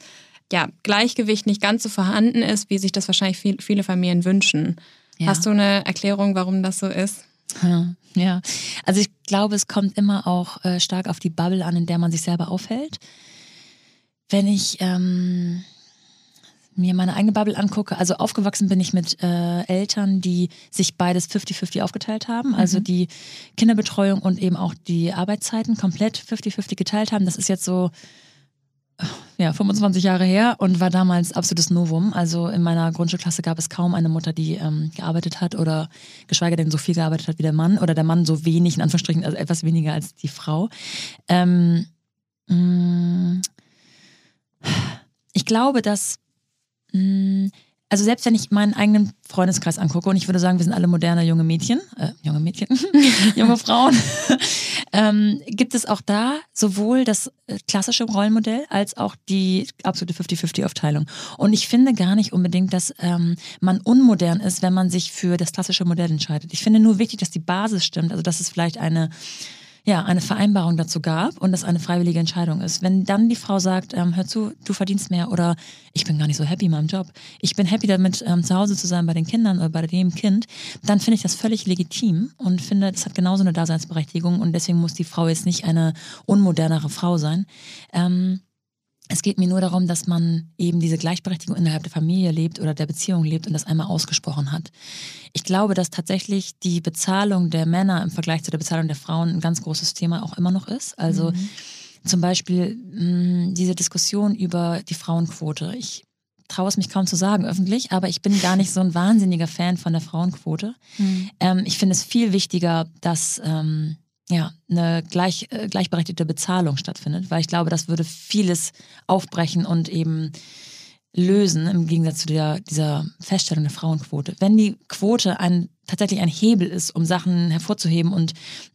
ja, Gleichgewicht nicht ganz so vorhanden ist, wie sich das wahrscheinlich viel, viele Familien wünschen. Ja. Hast du eine Erklärung, warum das so ist? Ja, also ich glaube, es kommt immer auch äh, stark auf die Bubble an, in der man sich selber aufhält. Wenn ich ähm, mir meine eigene Bubble angucke, also aufgewachsen bin ich mit äh, Eltern, die sich beides 50-50 aufgeteilt haben, also mhm. die Kinderbetreuung und eben auch die Arbeitszeiten komplett 50-50 geteilt haben. Das ist jetzt so ja, 25 Jahre her und war damals absolutes Novum. Also in meiner Grundschulklasse gab es kaum eine Mutter, die ähm, gearbeitet hat oder geschweige denn so viel gearbeitet hat wie der Mann oder der Mann so wenig, in Anführungsstrichen, also etwas weniger als die Frau. Ähm, mh, mm, ich glaube, dass mh, mm, also selbst wenn ich meinen eigenen Freundeskreis angucke und ich würde sagen, wir sind alle moderne junge Mädchen, äh, junge Mädchen, junge Frauen, ähm, gibt es auch da sowohl das äh, klassische Rollenmodell als auch die absolute 50-50-Aufteilung. Und ich finde gar nicht unbedingt, dass ähm, man unmodern ist, wenn man sich für das klassische Modell entscheidet. Ich finde nur wichtig, dass die Basis stimmt, also dass es vielleicht eine ja, eine Vereinbarung dazu gab und das eine freiwillige Entscheidung ist. Wenn dann die Frau sagt, ähm, hör zu, du verdienst mehr oder ich bin gar nicht so happy in meinem Job, ich bin happy damit, ähm, zu Hause zu sein bei den Kindern oder bei dem Kind, dann finde ich das völlig legitim und finde, das hat genauso eine Daseinsberechtigung und deswegen muss die Frau jetzt nicht eine unmodernere Frau sein. Ähm, es geht mir nur darum, dass man eben diese Gleichberechtigung innerhalb der Familie lebt oder der Beziehung lebt und das einmal ausgesprochen hat. Ich glaube, dass tatsächlich die Bezahlung der Männer im Vergleich zu der Bezahlung der Frauen ein ganz großes Thema auch immer noch ist. Also mhm. zum Beispiel mh, diese Diskussion über die Frauenquote. Ich traue es mich kaum zu sagen öffentlich, aber ich bin gar nicht so ein wahnsinniger Fan von der Frauenquote. Mhm. Ähm, ich finde es viel wichtiger, dass ähm, ja, eine gleich, äh, gleichberechtigte Bezahlung stattfindet, weil ich glaube, das würde vieles aufbrechen und eben lösen im Gegensatz zu der, dieser Feststellung der Frauenquote. Wenn die Quote ein, tatsächlich ein Hebel ist, um Sachen hervorzuheben und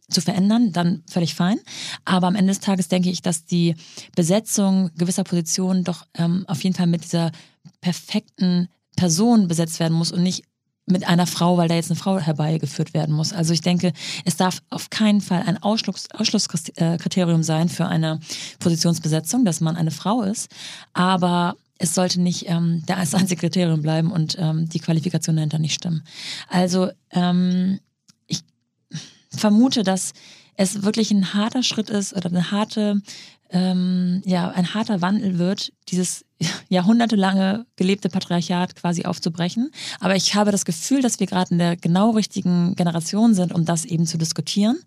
zu verändern, dann völlig fein. Aber am Ende des Tages denke ich, dass die Besetzung gewisser Positionen doch ähm, auf jeden Fall mit dieser perfekten Person besetzt werden muss und nicht mit einer Frau, weil da jetzt eine Frau herbeigeführt werden muss. Also ich denke, es darf auf keinen Fall ein Ausschluss, Ausschlusskriterium sein für eine Positionsbesetzung, dass man eine Frau ist. Aber es sollte nicht ähm, das einzige Kriterium bleiben und ähm, die Qualifikation dahinter nicht stimmen. Also ähm, vermute, dass es wirklich ein harter Schritt ist oder eine harte ähm, ja, ein harter Wandel wird, dieses jahrhundertelange gelebte Patriarchat quasi aufzubrechen. Aber ich habe das Gefühl, dass wir gerade in der genau richtigen Generation sind, um das eben zu diskutieren.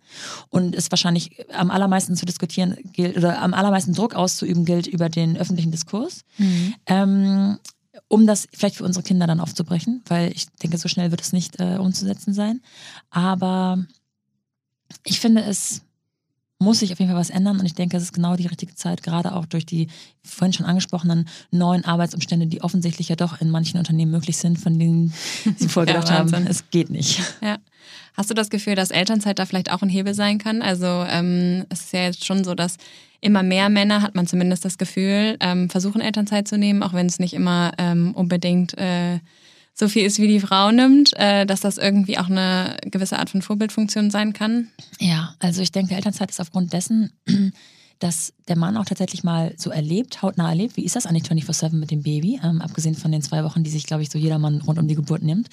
Und es wahrscheinlich am allermeisten zu diskutieren gilt oder am allermeisten Druck auszuüben gilt über den öffentlichen Diskurs. Mhm. Ähm, um das vielleicht für unsere Kinder dann aufzubrechen, weil ich denke, so schnell wird es nicht äh, umzusetzen sein. Aber ich finde es muss sich auf jeden Fall was ändern und ich denke, es ist genau die richtige Zeit, gerade auch durch die vorhin schon angesprochenen neuen Arbeitsumstände, die offensichtlich ja doch in manchen Unternehmen möglich sind, von denen Sie vorher gedacht ja, haben, es geht nicht. Ja. Hast du das Gefühl, dass Elternzeit da vielleicht auch ein Hebel sein kann? Also ähm, es ist ja jetzt schon so, dass immer mehr Männer, hat man zumindest das Gefühl, ähm, versuchen Elternzeit zu nehmen, auch wenn es nicht immer ähm, unbedingt äh, so viel ist, wie die Frau nimmt, äh, dass das irgendwie auch eine gewisse Art von Vorbildfunktion sein kann? Ja, also ich denke, Elternzeit ist aufgrund dessen dass der Mann auch tatsächlich mal so erlebt, hautnah erlebt, wie ist das eigentlich 24-7 mit dem Baby, ähm, abgesehen von den zwei Wochen, die sich, glaube ich, so jeder Mann rund um die Geburt nimmt.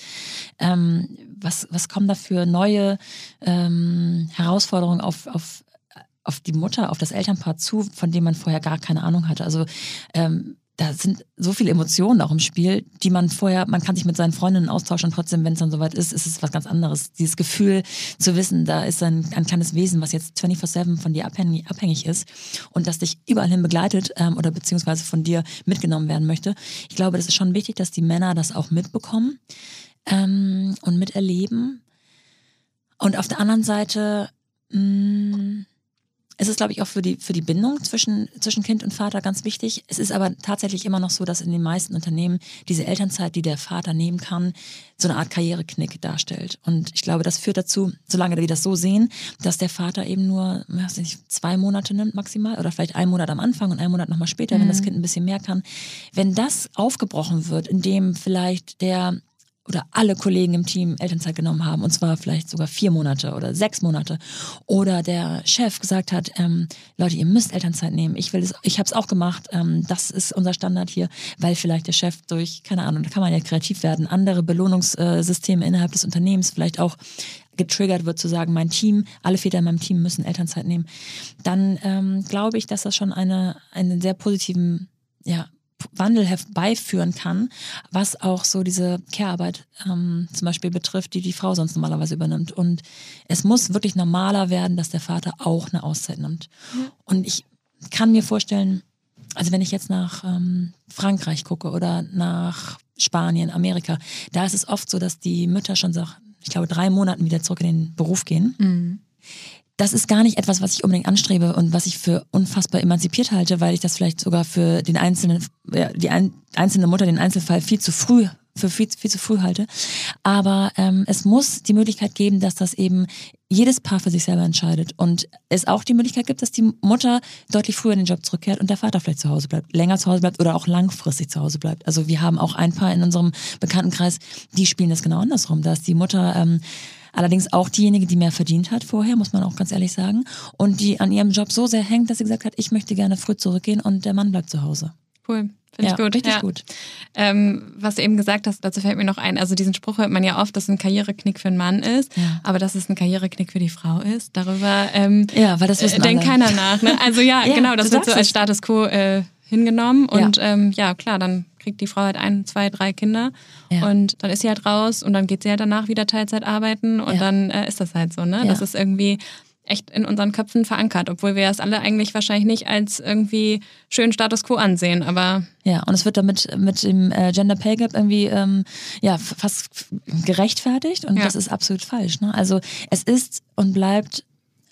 Ähm, was, was kommen da für neue ähm, Herausforderungen auf, auf, auf die Mutter, auf das Elternpaar zu, von dem man vorher gar keine Ahnung hatte? Also ähm, da sind so viele Emotionen auch im Spiel, die man vorher, man kann sich mit seinen Freundinnen austauschen und trotzdem, wenn es dann soweit ist, ist es was ganz anderes. Dieses Gefühl zu wissen, da ist ein, ein kleines Wesen, was jetzt 24-7 von dir abhängig, abhängig ist und das dich überall hin begleitet ähm, oder beziehungsweise von dir mitgenommen werden möchte. Ich glaube, das ist schon wichtig, dass die Männer das auch mitbekommen ähm, und miterleben. Und auf der anderen Seite, mh, mm, es ist, glaube ich, auch für die, für die Bindung zwischen, zwischen Kind und Vater ganz wichtig. Es ist aber tatsächlich immer noch so, dass in den meisten Unternehmen diese Elternzeit, die der Vater nehmen kann, so eine Art Karriereknick darstellt. Und ich glaube, das führt dazu, solange wir das so sehen, dass der Vater eben nur nicht, zwei Monate nimmt maximal oder vielleicht einen Monat am Anfang und einen Monat nochmal später, mhm. wenn das Kind ein bisschen mehr kann. Wenn das aufgebrochen wird, indem vielleicht der oder alle Kollegen im Team Elternzeit genommen haben, und zwar vielleicht sogar vier Monate oder sechs Monate, oder der Chef gesagt hat, ähm, Leute, ihr müsst Elternzeit nehmen, ich will es, ich habe es auch gemacht, ähm, das ist unser Standard hier, weil vielleicht der Chef durch, keine Ahnung, da kann man ja kreativ werden, andere Belohnungssysteme innerhalb des Unternehmens vielleicht auch getriggert wird zu sagen, mein Team, alle Väter in meinem Team müssen Elternzeit nehmen, dann ähm, glaube ich, dass das schon eine, einen sehr positiven ja, Wandel herbeiführen kann, was auch so diese Care-Arbeit ähm, zum Beispiel betrifft, die die Frau sonst normalerweise übernimmt. Und es muss wirklich normaler werden, dass der Vater auch eine Auszeit nimmt. Und ich kann mir vorstellen, also wenn ich jetzt nach ähm, Frankreich gucke oder nach Spanien, Amerika, da ist es oft so, dass die Mütter schon sag, ich glaube, drei Monaten wieder zurück in den Beruf gehen. Mhm das ist gar nicht etwas, was ich unbedingt anstrebe und was ich für unfassbar emanzipiert halte, weil ich das vielleicht sogar für den einzelnen, ja, die ein, einzelne Mutter, den Einzelfall viel zu früh für viel, viel zu früh halte. Aber ähm, es muss die Möglichkeit geben, dass das eben jedes Paar für sich selber entscheidet. Und es auch die Möglichkeit gibt, dass die Mutter deutlich früher in den Job zurückkehrt und der Vater vielleicht zu Hause bleibt, länger zu Hause bleibt oder auch langfristig zu Hause bleibt. Also wir haben auch ein Paar in unserem Bekanntenkreis, die spielen das genau andersrum. Da ist die Mutter ähm, Allerdings auch diejenige, die mehr verdient hat vorher, muss man auch ganz ehrlich sagen. Und die an ihrem Job so sehr hängt, dass sie gesagt hat, ich möchte gerne früh zurückgehen und der Mann bleibt zu Hause. Cool. Finde ja, ich gut. Richtig ja. gut. Ähm, was du eben gesagt hast, dazu fällt mir noch ein, also diesen Spruch hört man ja oft, dass es ein Karriereknick für einen Mann ist, ja. aber dass es ein Karriereknick für die Frau ist, darüber ähm, ja, weil das wissen äh, denkt keiner nach. Ne? Also ja, genau, das wird so als Status quo äh, hingenommen und ähm, ja, klar, dann kriegt die Frau halt ein, zwei, drei Kinder ja. und dann ist sie halt raus und dann geht sie halt danach wieder Teilzeit arbeiten und ja. dann äh, ist das halt so, ne? Ja. Das ist irgendwie echt in unseren Köpfen verankert, obwohl wir das alle eigentlich wahrscheinlich nicht als irgendwie schönen Status quo ansehen, aber ja, und es wird damit mit dem äh, Gender Pay Gap irgendwie ähm, ja fast gerechtfertigt und das ist absolut falsch. Ne? Also es ist und bleibt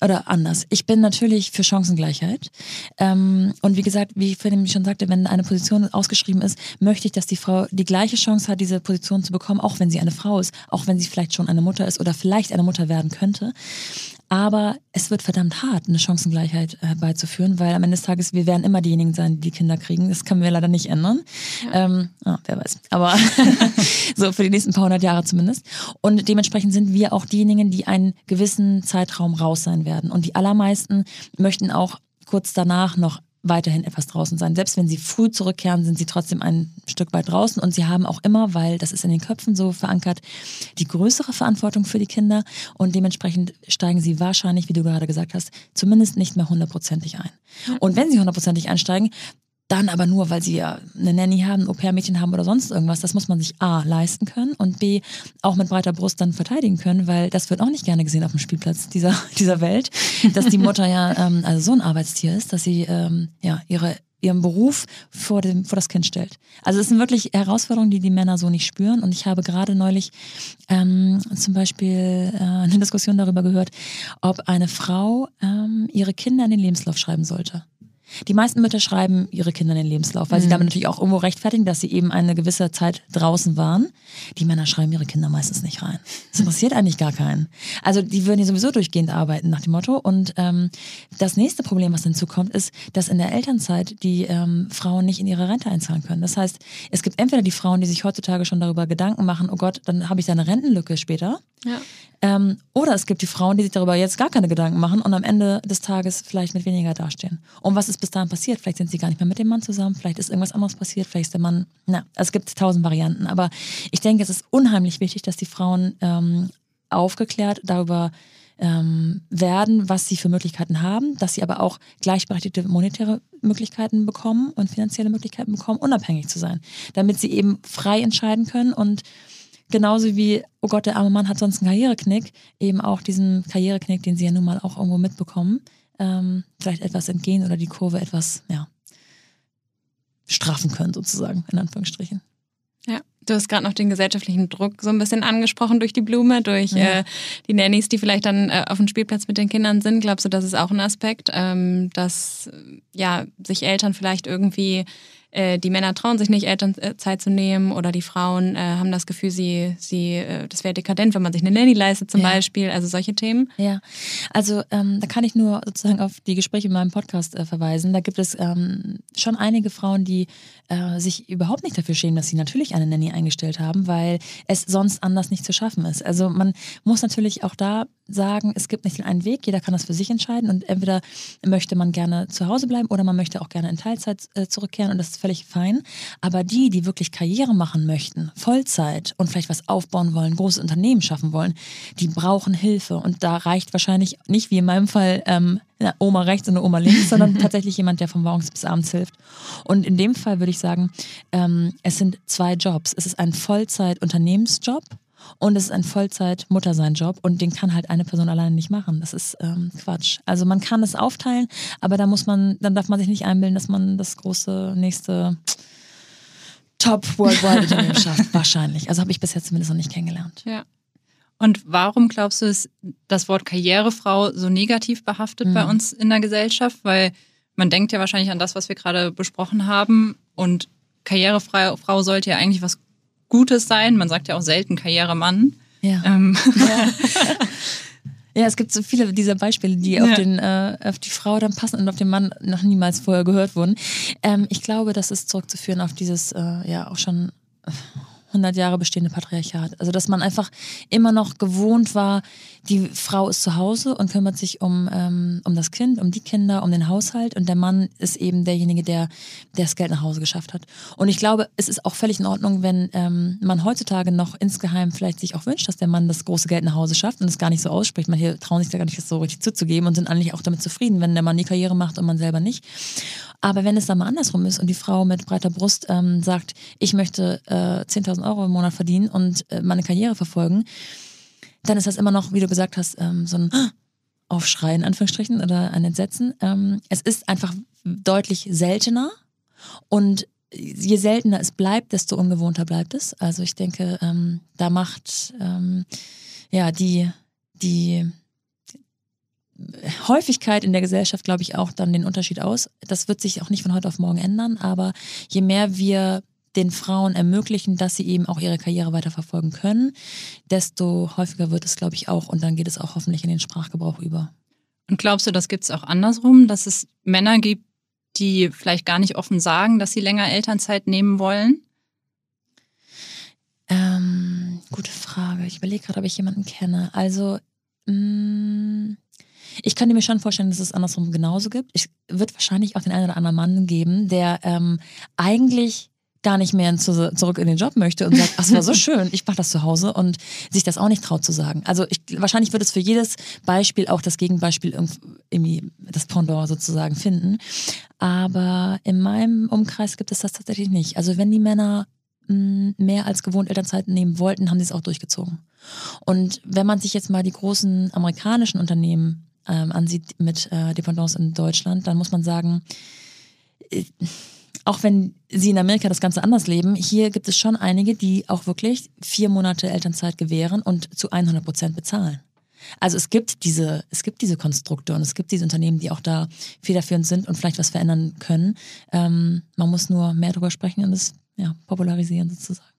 oder anders. Ich bin natürlich für Chancengleichheit. Ähm, und wie gesagt, wie ich vorhin schon sagte, wenn eine Position ausgeschrieben ist, möchte ich, dass die Frau die gleiche Chance hat, diese Position zu bekommen, auch wenn sie eine Frau ist, auch wenn sie vielleicht schon eine Mutter ist oder vielleicht eine Mutter werden könnte. Aber es wird verdammt hart, eine Chancengleichheit herbeizuführen, weil am Ende des Tages, wir werden immer diejenigen sein, die die Kinder kriegen. Das können wir leider nicht ändern. Ja. Ähm, oh, wer weiß. Aber so für die nächsten paar hundert Jahre zumindest. Und dementsprechend sind wir auch diejenigen, die einen gewissen Zeitraum raus sein werden. Und die allermeisten möchten auch kurz danach noch weiterhin etwas draußen sein. Selbst wenn sie früh zurückkehren, sind sie trotzdem ein Stück weit draußen und sie haben auch immer, weil das ist in den Köpfen so verankert, die größere Verantwortung für die Kinder und dementsprechend steigen sie wahrscheinlich, wie du gerade gesagt hast, zumindest nicht mehr hundertprozentig ein. Und wenn sie hundertprozentig einsteigen, dann aber nur, weil sie ja eine Nanny haben, Au-pair-Mädchen haben oder sonst irgendwas. Das muss man sich A, leisten können und B, auch mit breiter Brust dann verteidigen können, weil das wird auch nicht gerne gesehen auf dem Spielplatz dieser, dieser Welt, dass die Mutter ja ähm, also so ein Arbeitstier ist, dass sie ähm, ja ihre ihren Beruf vor, dem, vor das Kind stellt. Also es sind wirklich Herausforderungen, die die Männer so nicht spüren. Und ich habe gerade neulich ähm, zum Beispiel äh, eine Diskussion darüber gehört, ob eine Frau ähm, ihre Kinder in den Lebenslauf schreiben sollte. Die meisten Mütter schreiben ihre Kinder in den Lebenslauf, weil mhm. sie damit natürlich auch irgendwo rechtfertigen, dass sie eben eine gewisse Zeit draußen waren. Die Männer schreiben ihre Kinder meistens nicht rein. Das interessiert eigentlich gar keinen. Also die würden ja sowieso durchgehend arbeiten nach dem Motto. Und ähm, das nächste Problem, was hinzukommt, ist, dass in der Elternzeit die ähm, Frauen nicht in ihre Rente einzahlen können. Das heißt, es gibt entweder die Frauen, die sich heutzutage schon darüber Gedanken machen, oh Gott, dann habe ich da eine Rentenlücke später. Ja. Ähm, oder es gibt die Frauen, die sich darüber jetzt gar keine Gedanken machen und am Ende des Tages vielleicht mit weniger dastehen. Und was ist bis dahin passiert? Vielleicht sind sie gar nicht mehr mit dem Mann zusammen, vielleicht ist irgendwas anderes passiert, vielleicht ist der Mann, na, es gibt tausend Varianten. Aber ich denke, es ist unheimlich wichtig, dass die Frauen ähm, aufgeklärt darüber ähm, werden, was sie für Möglichkeiten haben, dass sie aber auch gleichberechtigte monetäre Möglichkeiten bekommen und finanzielle Möglichkeiten bekommen, unabhängig zu sein, damit sie eben frei entscheiden können und genauso wie, oh Gott, der arme Mann hat sonst einen Karriereknick, eben auch diesen Karriereknick, den sie ja nun mal auch irgendwo mitbekommen, ähm, vielleicht etwas entgehen oder die Kurve etwas, ja, straffen können, sozusagen, in Anführungsstrichen. Ja, du hast gerade noch den gesellschaftlichen Druck so ein bisschen angesprochen durch die Blume, durch ja. äh, die Nannies, die vielleicht dann äh, auf dem Spielplatz mit den Kindern sind. Glaubst du, das ist auch ein Aspekt, ähm, dass ja sich Eltern vielleicht irgendwie äh, die Männer trauen sich nicht, Elternzeit zu nehmen oder die Frauen äh, haben das Gefühl, sie, sie, äh, das wäre dekadent, wenn man sich eine Nanny leistet zum ja. Beispiel, also solche Themen. Ja, also ähm, da kann ich nur sozusagen auf die Gespräche in meinem Podcast äh, verweisen. Da gibt es ähm, schon einige Frauen, die äh, sich überhaupt nicht dafür schämen, dass sie natürlich eine Nanny eingestellt haben, weil es sonst anders nicht zu schaffen ist. Also man muss natürlich auch da sagen, es gibt nicht den einen Weg, jeder kann das für sich entscheiden und entweder möchte man gerne zu Hause bleiben oder man möchte auch gerne in Teilzeit äh, zurückkehren und das ist völlig fein. Aber die, die wirklich Karriere machen möchten, Vollzeit und vielleicht was aufbauen wollen, großes Unternehmen schaffen wollen, die brauchen Hilfe. Und da reicht wahrscheinlich nicht wie in meinem Fall ähm, eine Oma rechts und eine Oma links, sondern tatsächlich jemand, der von morgens bis abends hilft. Und in dem Fall würde ich sagen, ähm, es sind zwei Jobs. Es ist ein Vollzeit-Unternehmensjob und es ist ein Vollzeit-Muttersein-Job und den kann halt eine Person alleine nicht machen. Das ist ähm, Quatsch. Also man kann es aufteilen, aber da muss man, dann darf man sich nicht einbilden, dass man das große nächste Top Worldwide Unternehmen schafft. Wahrscheinlich. Also habe ich bis jetzt zumindest noch nicht kennengelernt. Ja. Und warum glaubst du, ist das Wort Karrierefrau so negativ behaftet mhm. bei uns in der Gesellschaft? Weil man denkt ja wahrscheinlich an das, was wir gerade besprochen haben. Und Karrierefrau sollte ja eigentlich was Gutes sein. Man sagt ja auch selten Karrieremann. Ja. Ähm. ja. Es gibt so viele dieser Beispiele, die ja. auf, den, äh, auf die Frau dann passen und auf den Mann noch niemals vorher gehört wurden. Ähm, ich glaube, das ist zurückzuführen auf dieses, äh, ja, auch schon 100 Jahre bestehende Patriarchat. Also, dass man einfach immer noch gewohnt war, die Frau ist zu Hause und kümmert sich um, ähm, um das Kind, um die Kinder, um den Haushalt und der Mann ist eben derjenige, der, der das Geld nach Hause geschafft hat. Und ich glaube, es ist auch völlig in Ordnung, wenn ähm, man heutzutage noch insgeheim vielleicht sich auch wünscht, dass der Mann das große Geld nach Hause schafft und es gar nicht so ausspricht. Manche trauen sich da gar nicht das so richtig zuzugeben und sind eigentlich auch damit zufrieden, wenn der Mann die Karriere macht und man selber nicht. Aber wenn es dann mal andersrum ist und die Frau mit breiter Brust ähm, sagt, ich möchte äh, 10.000 Euro im Monat verdienen und äh, meine Karriere verfolgen, dann ist das immer noch, wie du gesagt hast, ähm, so ein Aufschrei in Anführungsstrichen oder ein Entsetzen. Ähm, es ist einfach deutlich seltener und je seltener es bleibt, desto ungewohnter bleibt es. Also ich denke, ähm, da macht ähm, ja die, die Häufigkeit in der Gesellschaft, glaube ich, auch dann den Unterschied aus. Das wird sich auch nicht von heute auf morgen ändern, aber je mehr wir den Frauen ermöglichen, dass sie eben auch ihre Karriere weiterverfolgen können, desto häufiger wird es, glaube ich, auch und dann geht es auch hoffentlich in den Sprachgebrauch über. Und glaubst du, das gibt es auch andersrum, dass es Männer gibt, die vielleicht gar nicht offen sagen, dass sie länger Elternzeit nehmen wollen? Ähm, gute Frage. Ich überlege gerade, ob ich jemanden kenne. Also, mh, mm, ich könnte mir schon vorstellen, dass es andersrum genauso gibt. Es wird wahrscheinlich auch den einen oder anderen Mann geben, der ähm, eigentlich gar nicht mehr zu, zurück in den Job möchte und sagt, ach, es war so schön, ich mache das zu Hause und sich das auch nicht traut zu sagen. Also ich, wahrscheinlich wird es für jedes Beispiel auch das Gegenbeispiel irgendwie das Pendant sozusagen finden. Aber in meinem Umkreis gibt es das tatsächlich nicht. Also wenn die Männer mm, mehr als gewohnt Elternzeit nehmen wollten, haben sie es auch durchgezogen. Und wenn man sich jetzt mal die großen amerikanischen Unternehmen ähm, ansieht mit äh, Dependance in Deutschland, dann muss man sagen, äh, auch wenn sie in Amerika das Ganze anders leben, hier gibt es schon einige, die auch wirklich vier Monate Elternzeit gewähren und zu 100 Prozent bezahlen. Also es gibt diese, es gibt diese Konstrukte und es gibt diese Unternehmen, die auch da federführend sind und vielleicht was verändern können. Ähm, man muss nur mehr darüber sprechen und es ja, popularisieren sozusagen.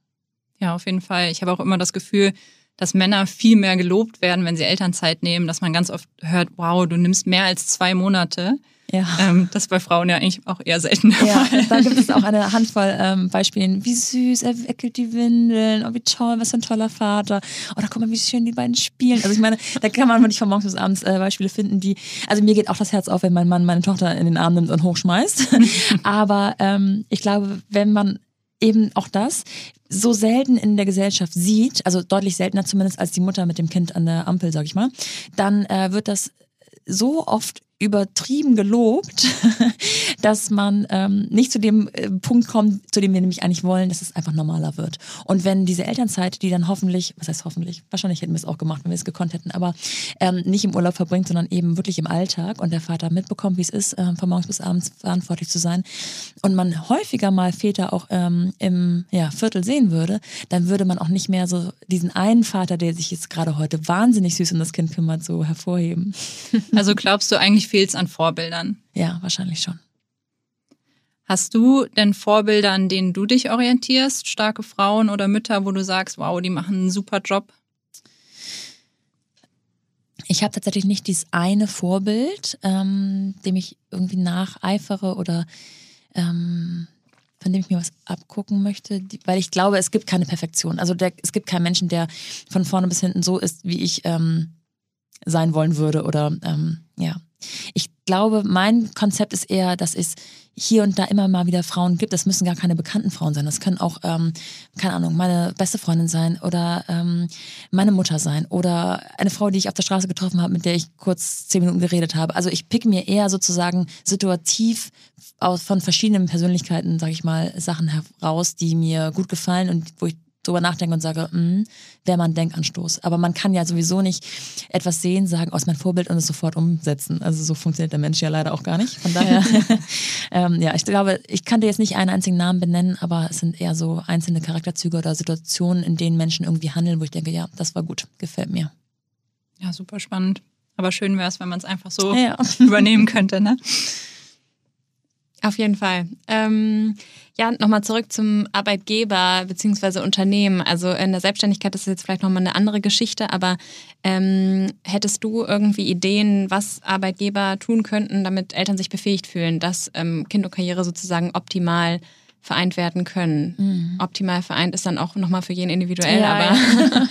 Ja, auf jeden Fall. Ich habe auch immer das Gefühl, dass Männer viel mehr gelobt werden, wenn sie Elternzeit nehmen, dass man ganz oft hört, wow, du nimmst mehr als zwei Monate. Ja. Ähm, das ist bei Frauen ja eigentlich auch eher selten. Ja, da gibt es auch eine Handvoll ähm, Beispiele. Wie süß, er wickelt die Windeln, oh, wie toll, was für ein toller Vater. Oh, guck mal, wie schön die beiden spielen. Also ich meine, da kann man wirklich von morgens bis abends äh, Beispiele finden, die, also mir geht auch das Herz auf, wenn mein Mann meine Tochter in den Arm nimmt und hochschmeißt. Aber ähm, ich glaube, wenn man eben auch das so selten in der Gesellschaft sieht, also deutlich seltener zumindest als die Mutter mit dem Kind an der Ampel, sag ich mal, dann äh, wird das so oft übertrieben gelobt, dass man ähm, nicht zu dem äh, Punkt kommt, zu dem wir nämlich eigentlich wollen, dass es einfach normaler wird. Und wenn diese Elternzeit, die dann hoffentlich, was heißt hoffentlich, wahrscheinlich hätten wir es auch gemacht, wenn wir es gekonnt hätten, aber ähm, nicht im Urlaub verbringt, sondern eben wirklich im Alltag und der Vater mitbekommt, wie es ist, ähm, von morgens bis abends verantwortlich zu sein und man häufiger mal Väter auch ähm, im ja, Viertel sehen würde, dann würde man auch nicht mehr so diesen einen Vater, der sich jetzt gerade heute wahnsinnig süß um das Kind kümmert, so hervorheben. Also glaubst du eigentlich fehlt es an Vorbildern. Ja, wahrscheinlich schon. Hast du denn Vorbilder, an denen du dich orientierst? Starke Frauen oder Mütter, wo du sagst, wow, die machen einen super Job? Ich habe tatsächlich nicht dieses eine Vorbild, ähm, dem ich irgendwie nacheifere oder ähm, von dem ich mir was abgucken möchte, die, weil ich glaube, es gibt keine Perfektion. Also der, es gibt keinen Menschen, der von vorne bis hinten so ist, wie ich ähm, sein wollen würde oder ähm, ja. Ich glaube, mein Konzept ist eher, dass es hier und da immer mal wieder Frauen gibt. Das müssen gar keine bekannten Frauen sein. Das können auch, ähm, keine Ahnung, meine beste Freundin sein oder ähm, meine Mutter sein oder eine Frau, die ich auf der Straße getroffen habe, mit der ich kurz zehn Minuten geredet habe. Also ich pick mir eher sozusagen situativ von verschiedenen Persönlichkeiten, sag ich mal, Sachen heraus, die mir gut gefallen und wo ich drüber nachdenke und sage, hm, wäre mal ein Denkanstoß. Aber man kann ja sowieso nicht etwas sehen, sagen, aus oh, mein Vorbild und es sofort umsetzen. Also so funktioniert der Mensch ja leider auch gar nicht. Von daher, ähm, ja, ich glaube, ich kann dir jetzt nicht einen einzigen Namen benennen, aber es sind eher so einzelne Charakterzüge oder Situationen, in denen Menschen irgendwie handeln, wo ich denke, ja, das war gut, gefällt mir. Ja, super spannend. Aber schön wäre es, wenn man es einfach so ja. übernehmen könnte, ne? Auf jeden Fall. Ähm, ja, nochmal zurück zum Arbeitgeber bzw. Unternehmen. Also in der Selbstständigkeit ist jetzt vielleicht nochmal eine andere Geschichte, aber ähm, hättest du irgendwie Ideen, was Arbeitgeber tun könnten, damit Eltern sich befähigt fühlen, dass ähm, Kind und Karriere sozusagen optimal vereint werden können? Mhm. Optimal vereint ist dann auch nochmal für jeden individuell, ja, aber. Ja.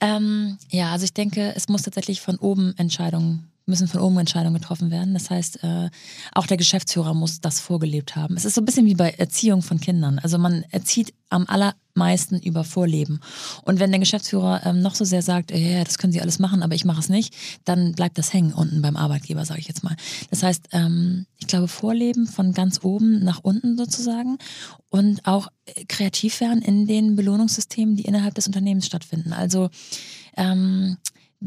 ähm, ja, also ich denke, es muss tatsächlich von oben Entscheidungen müssen von oben Entscheidungen getroffen werden. Das heißt, äh, auch der Geschäftsführer muss das vorgelebt haben. Es ist so ein bisschen wie bei Erziehung von Kindern. Also man erzieht am allermeisten über Vorleben. Und wenn der Geschäftsführer ähm, noch so sehr sagt, ja, yeah, das können Sie alles machen, aber ich mache es nicht, dann bleibt das hängen unten beim Arbeitgeber, sage ich jetzt mal. Das heißt, ähm, ich glaube, Vorleben von ganz oben nach unten sozusagen und auch äh, kreativ werden in den Belohnungssystemen, die innerhalb des Unternehmens stattfinden. Also ähm,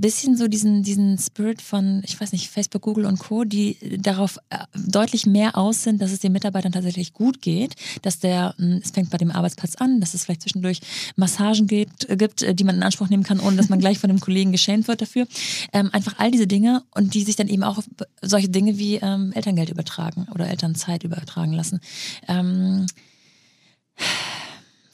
bisschen so diesen, diesen Spirit von, ich weiß nicht, Facebook, Google und Co., die darauf äh, deutlich mehr aus sind, dass es den Mitarbeitern tatsächlich gut geht, dass der, hm, es fängt bei dem Arbeitsplatz an, dass es vielleicht zwischendurch Massagen gibt, äh, gibt die man in Anspruch nehmen kann, ohne dass man gleich von dem Kollegen geschämt wird dafür. Ähm, einfach all diese Dinge und die sich dann eben auch auf solche Dinge wie ähm, Elterngeld übertragen oder Elternzeit übertragen lassen. Ähm,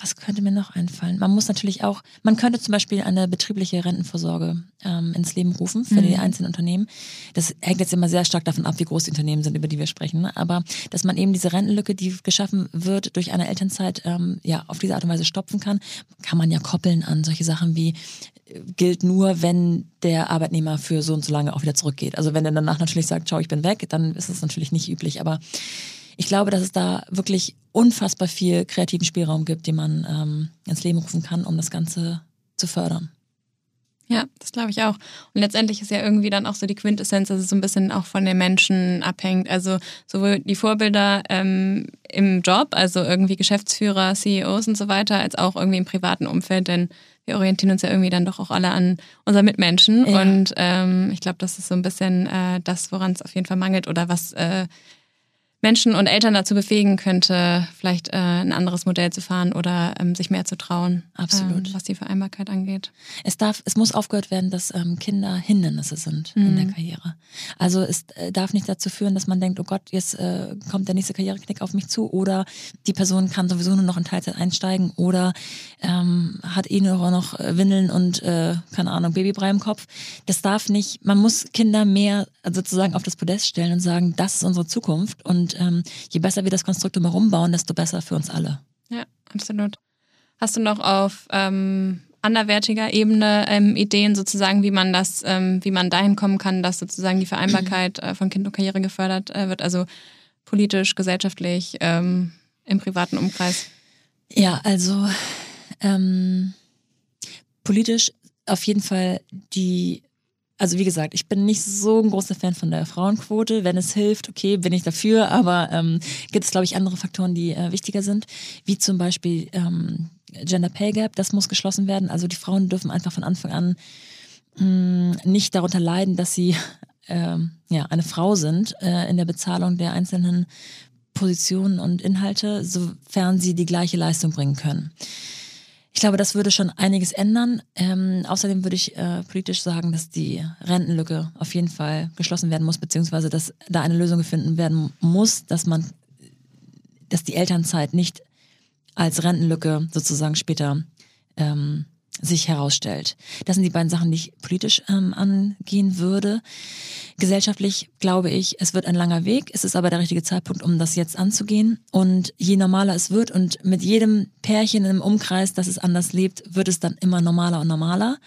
was könnte mir noch einfallen? Man muss natürlich auch, man könnte zum Beispiel eine betriebliche Rentenvorsorge ähm, ins Leben rufen für mhm. die einzelnen Unternehmen. Das hängt jetzt immer sehr stark davon ab, wie groß die Unternehmen sind, über die wir sprechen. Ne? Aber dass man eben diese Rentenlücke, die geschaffen wird durch eine Elternzeit, ähm, ja, auf diese Art und Weise stopfen kann, kann man ja koppeln an solche Sachen wie äh, gilt nur, wenn der Arbeitnehmer für so und so lange auch wieder zurückgeht. Also wenn er danach natürlich sagt, ciao, ich bin weg, dann ist es natürlich nicht üblich. Aber ich glaube, dass es da wirklich unfassbar viel kreativen Spielraum gibt, den man ähm, ins Leben rufen kann, um das Ganze zu fördern. Ja, das glaube ich auch. Und letztendlich ist ja irgendwie dann auch so die Quintessenz, dass es so ein bisschen auch von den Menschen abhängt. Also sowohl die Vorbilder ähm, im Job, also irgendwie Geschäftsführer, CEOs und so weiter, als auch irgendwie im privaten Umfeld, denn wir orientieren uns ja irgendwie dann doch auch alle an unseren Mitmenschen. Ja. Und ähm, ich glaube, das ist so ein bisschen äh, das, woran es auf jeden Fall mangelt oder was äh, Menschen und Eltern dazu befähigen könnte, vielleicht äh, ein anderes Modell zu fahren oder ähm, sich mehr zu trauen. Absolut. Ähm, was die Vereinbarkeit angeht. Es darf, es muss aufgehört werden, dass ähm, Kinder Hindernisse sind mhm. in der Karriere. Also es äh, darf nicht dazu führen, dass man denkt, oh Gott, jetzt äh, kommt der nächste Karriereknick auf mich zu oder die Person kann sowieso nur noch in Teilzeit einsteigen oder ähm, hat eh nur noch äh, Windeln und äh, keine Ahnung, Babybrei im Kopf. Das darf nicht, man muss Kinder mehr sozusagen auf das Podest stellen und sagen, das ist unsere Zukunft und und ähm, je besser wir das Konstrukt drumherum bauen, desto besser für uns alle. Ja, absolut. Hast du noch auf ähm, anderwertiger Ebene ähm, Ideen sozusagen, wie man das, ähm, wie man dahin kommen kann, dass sozusagen die Vereinbarkeit äh, von Kind und Karriere gefördert äh, wird? Also politisch, gesellschaftlich, ähm, im privaten Umkreis? Ja, also ähm, politisch auf jeden Fall die also wie gesagt, ich bin nicht so ein großer Fan von der Frauenquote. Wenn es hilft, okay, bin ich dafür. Aber ähm, gibt es, glaube ich, andere Faktoren, die äh, wichtiger sind, wie zum Beispiel ähm, Gender Pay Gap. Das muss geschlossen werden. Also die Frauen dürfen einfach von Anfang an mh, mm, nicht darunter leiden, dass sie äh, ja, eine Frau sind äh, in der Bezahlung der einzelnen Positionen und Inhalte, sofern sie die gleiche Leistung bringen können. Ich glaube, das würde schon einiges ändern. Ähm, außerdem würde ich äh, politisch sagen, dass die Rentenlücke auf jeden Fall geschlossen werden muss, beziehungsweise dass da eine Lösung gefunden werden muss, dass man, dass die Elternzeit nicht als Rentenlücke sozusagen später ähm, sich herausstellt. Das sind die beiden Sachen, die ich politisch ähm, angehen würde. Gesellschaftlich glaube ich, es wird ein langer Weg. Es ist aber der richtige Zeitpunkt, um das jetzt anzugehen. Und je normaler es wird und mit jedem Pärchen im Umkreis, das es anders lebt, wird es dann immer normaler und normaler.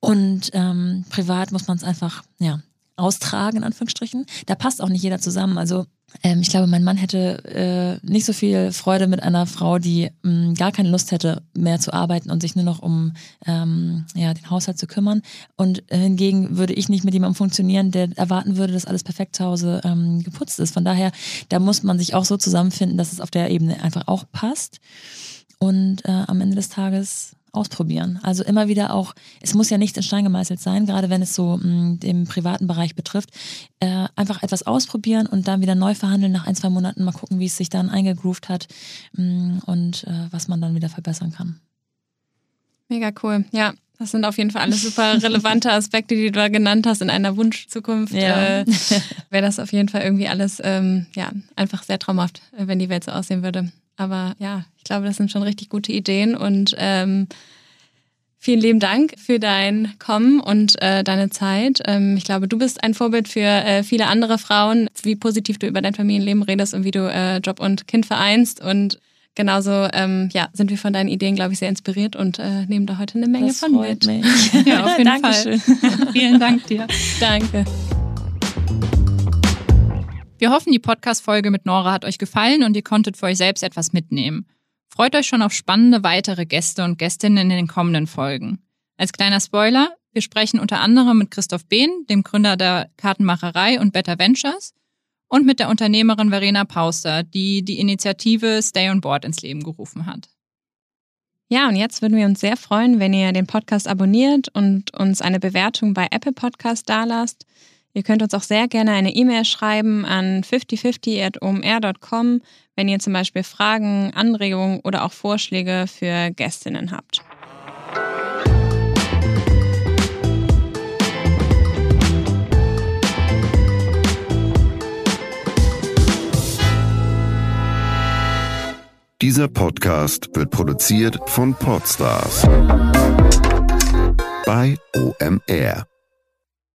Und ähm, privat muss man es einfach ja austragen in Anführungsstrichen. Da passt auch nicht jeder zusammen. Also ähm, ich glaube, mein Mann hätte äh, nicht so viel Freude mit einer Frau, die mh, mm, gar keine Lust hätte, mehr zu arbeiten und sich nur noch um ähm, ja, den Haushalt zu kümmern. Und äh, hingegen würde ich nicht mit jemandem funktionieren, der erwarten würde, dass alles perfekt zu Hause ähm, geputzt ist. Von daher, da muss man sich auch so zusammenfinden, dass es auf der Ebene einfach auch passt. Und äh, am Ende des Tages ausprobieren. Also immer wieder auch, es muss ja nichts in Stein gemeißelt sein, gerade wenn es so mh, mm, den privaten Bereich betrifft, äh, einfach etwas ausprobieren und dann wieder neu verhandeln nach ein, zwei Monaten, mal gucken, wie es sich dann eingegroovt hat mh, mm, und äh, was man dann wieder verbessern kann. Mega cool. Ja, das sind auf jeden Fall alles super relevante Aspekte, die du da genannt hast. In einer Wunschzukunft ja. äh, wäre das auf jeden Fall irgendwie alles ähm, ja, einfach sehr traumhaft, wenn die Welt so aussehen würde. Aber ja, ich glaube, das sind schon richtig gute Ideen und ähm, Vielen lieben Dank für dein Kommen und äh, deine Zeit. Ähm, ich glaube, du bist ein Vorbild für äh, viele andere Frauen, wie positiv du über dein Familienleben redest und wie du äh, Job und Kind vereinst. Und genauso ähm, ja, sind wir von deinen Ideen, glaube ich, sehr inspiriert und äh, nehmen da heute eine Menge das von freut mit. Mich. Ja, auf jeden Fall. Vielen Dank dir. Danke. Wir hoffen, die Podcast-Folge mit Nora hat euch gefallen und ihr konntet für euch selbst etwas mitnehmen. Freut euch schon auf spannende weitere Gäste und Gästinnen in den kommenden Folgen. Als kleiner Spoiler, wir sprechen unter anderem mit Christoph Behn, dem Gründer der Kartenmacherei und Better Ventures, und mit der Unternehmerin Verena Pauster, die die Initiative Stay on Board ins Leben gerufen hat. Ja, und jetzt würden wir uns sehr freuen, wenn ihr den Podcast abonniert und uns eine Bewertung bei Apple Podcast dalasst. Ihr könnt uns auch sehr gerne eine E-Mail schreiben an 5050.omr.com, wenn ihr zum Beispiel Fragen, Anregungen oder auch Vorschläge für Gästinnen habt. Dieser Podcast wird produziert von Podstars bei OMR.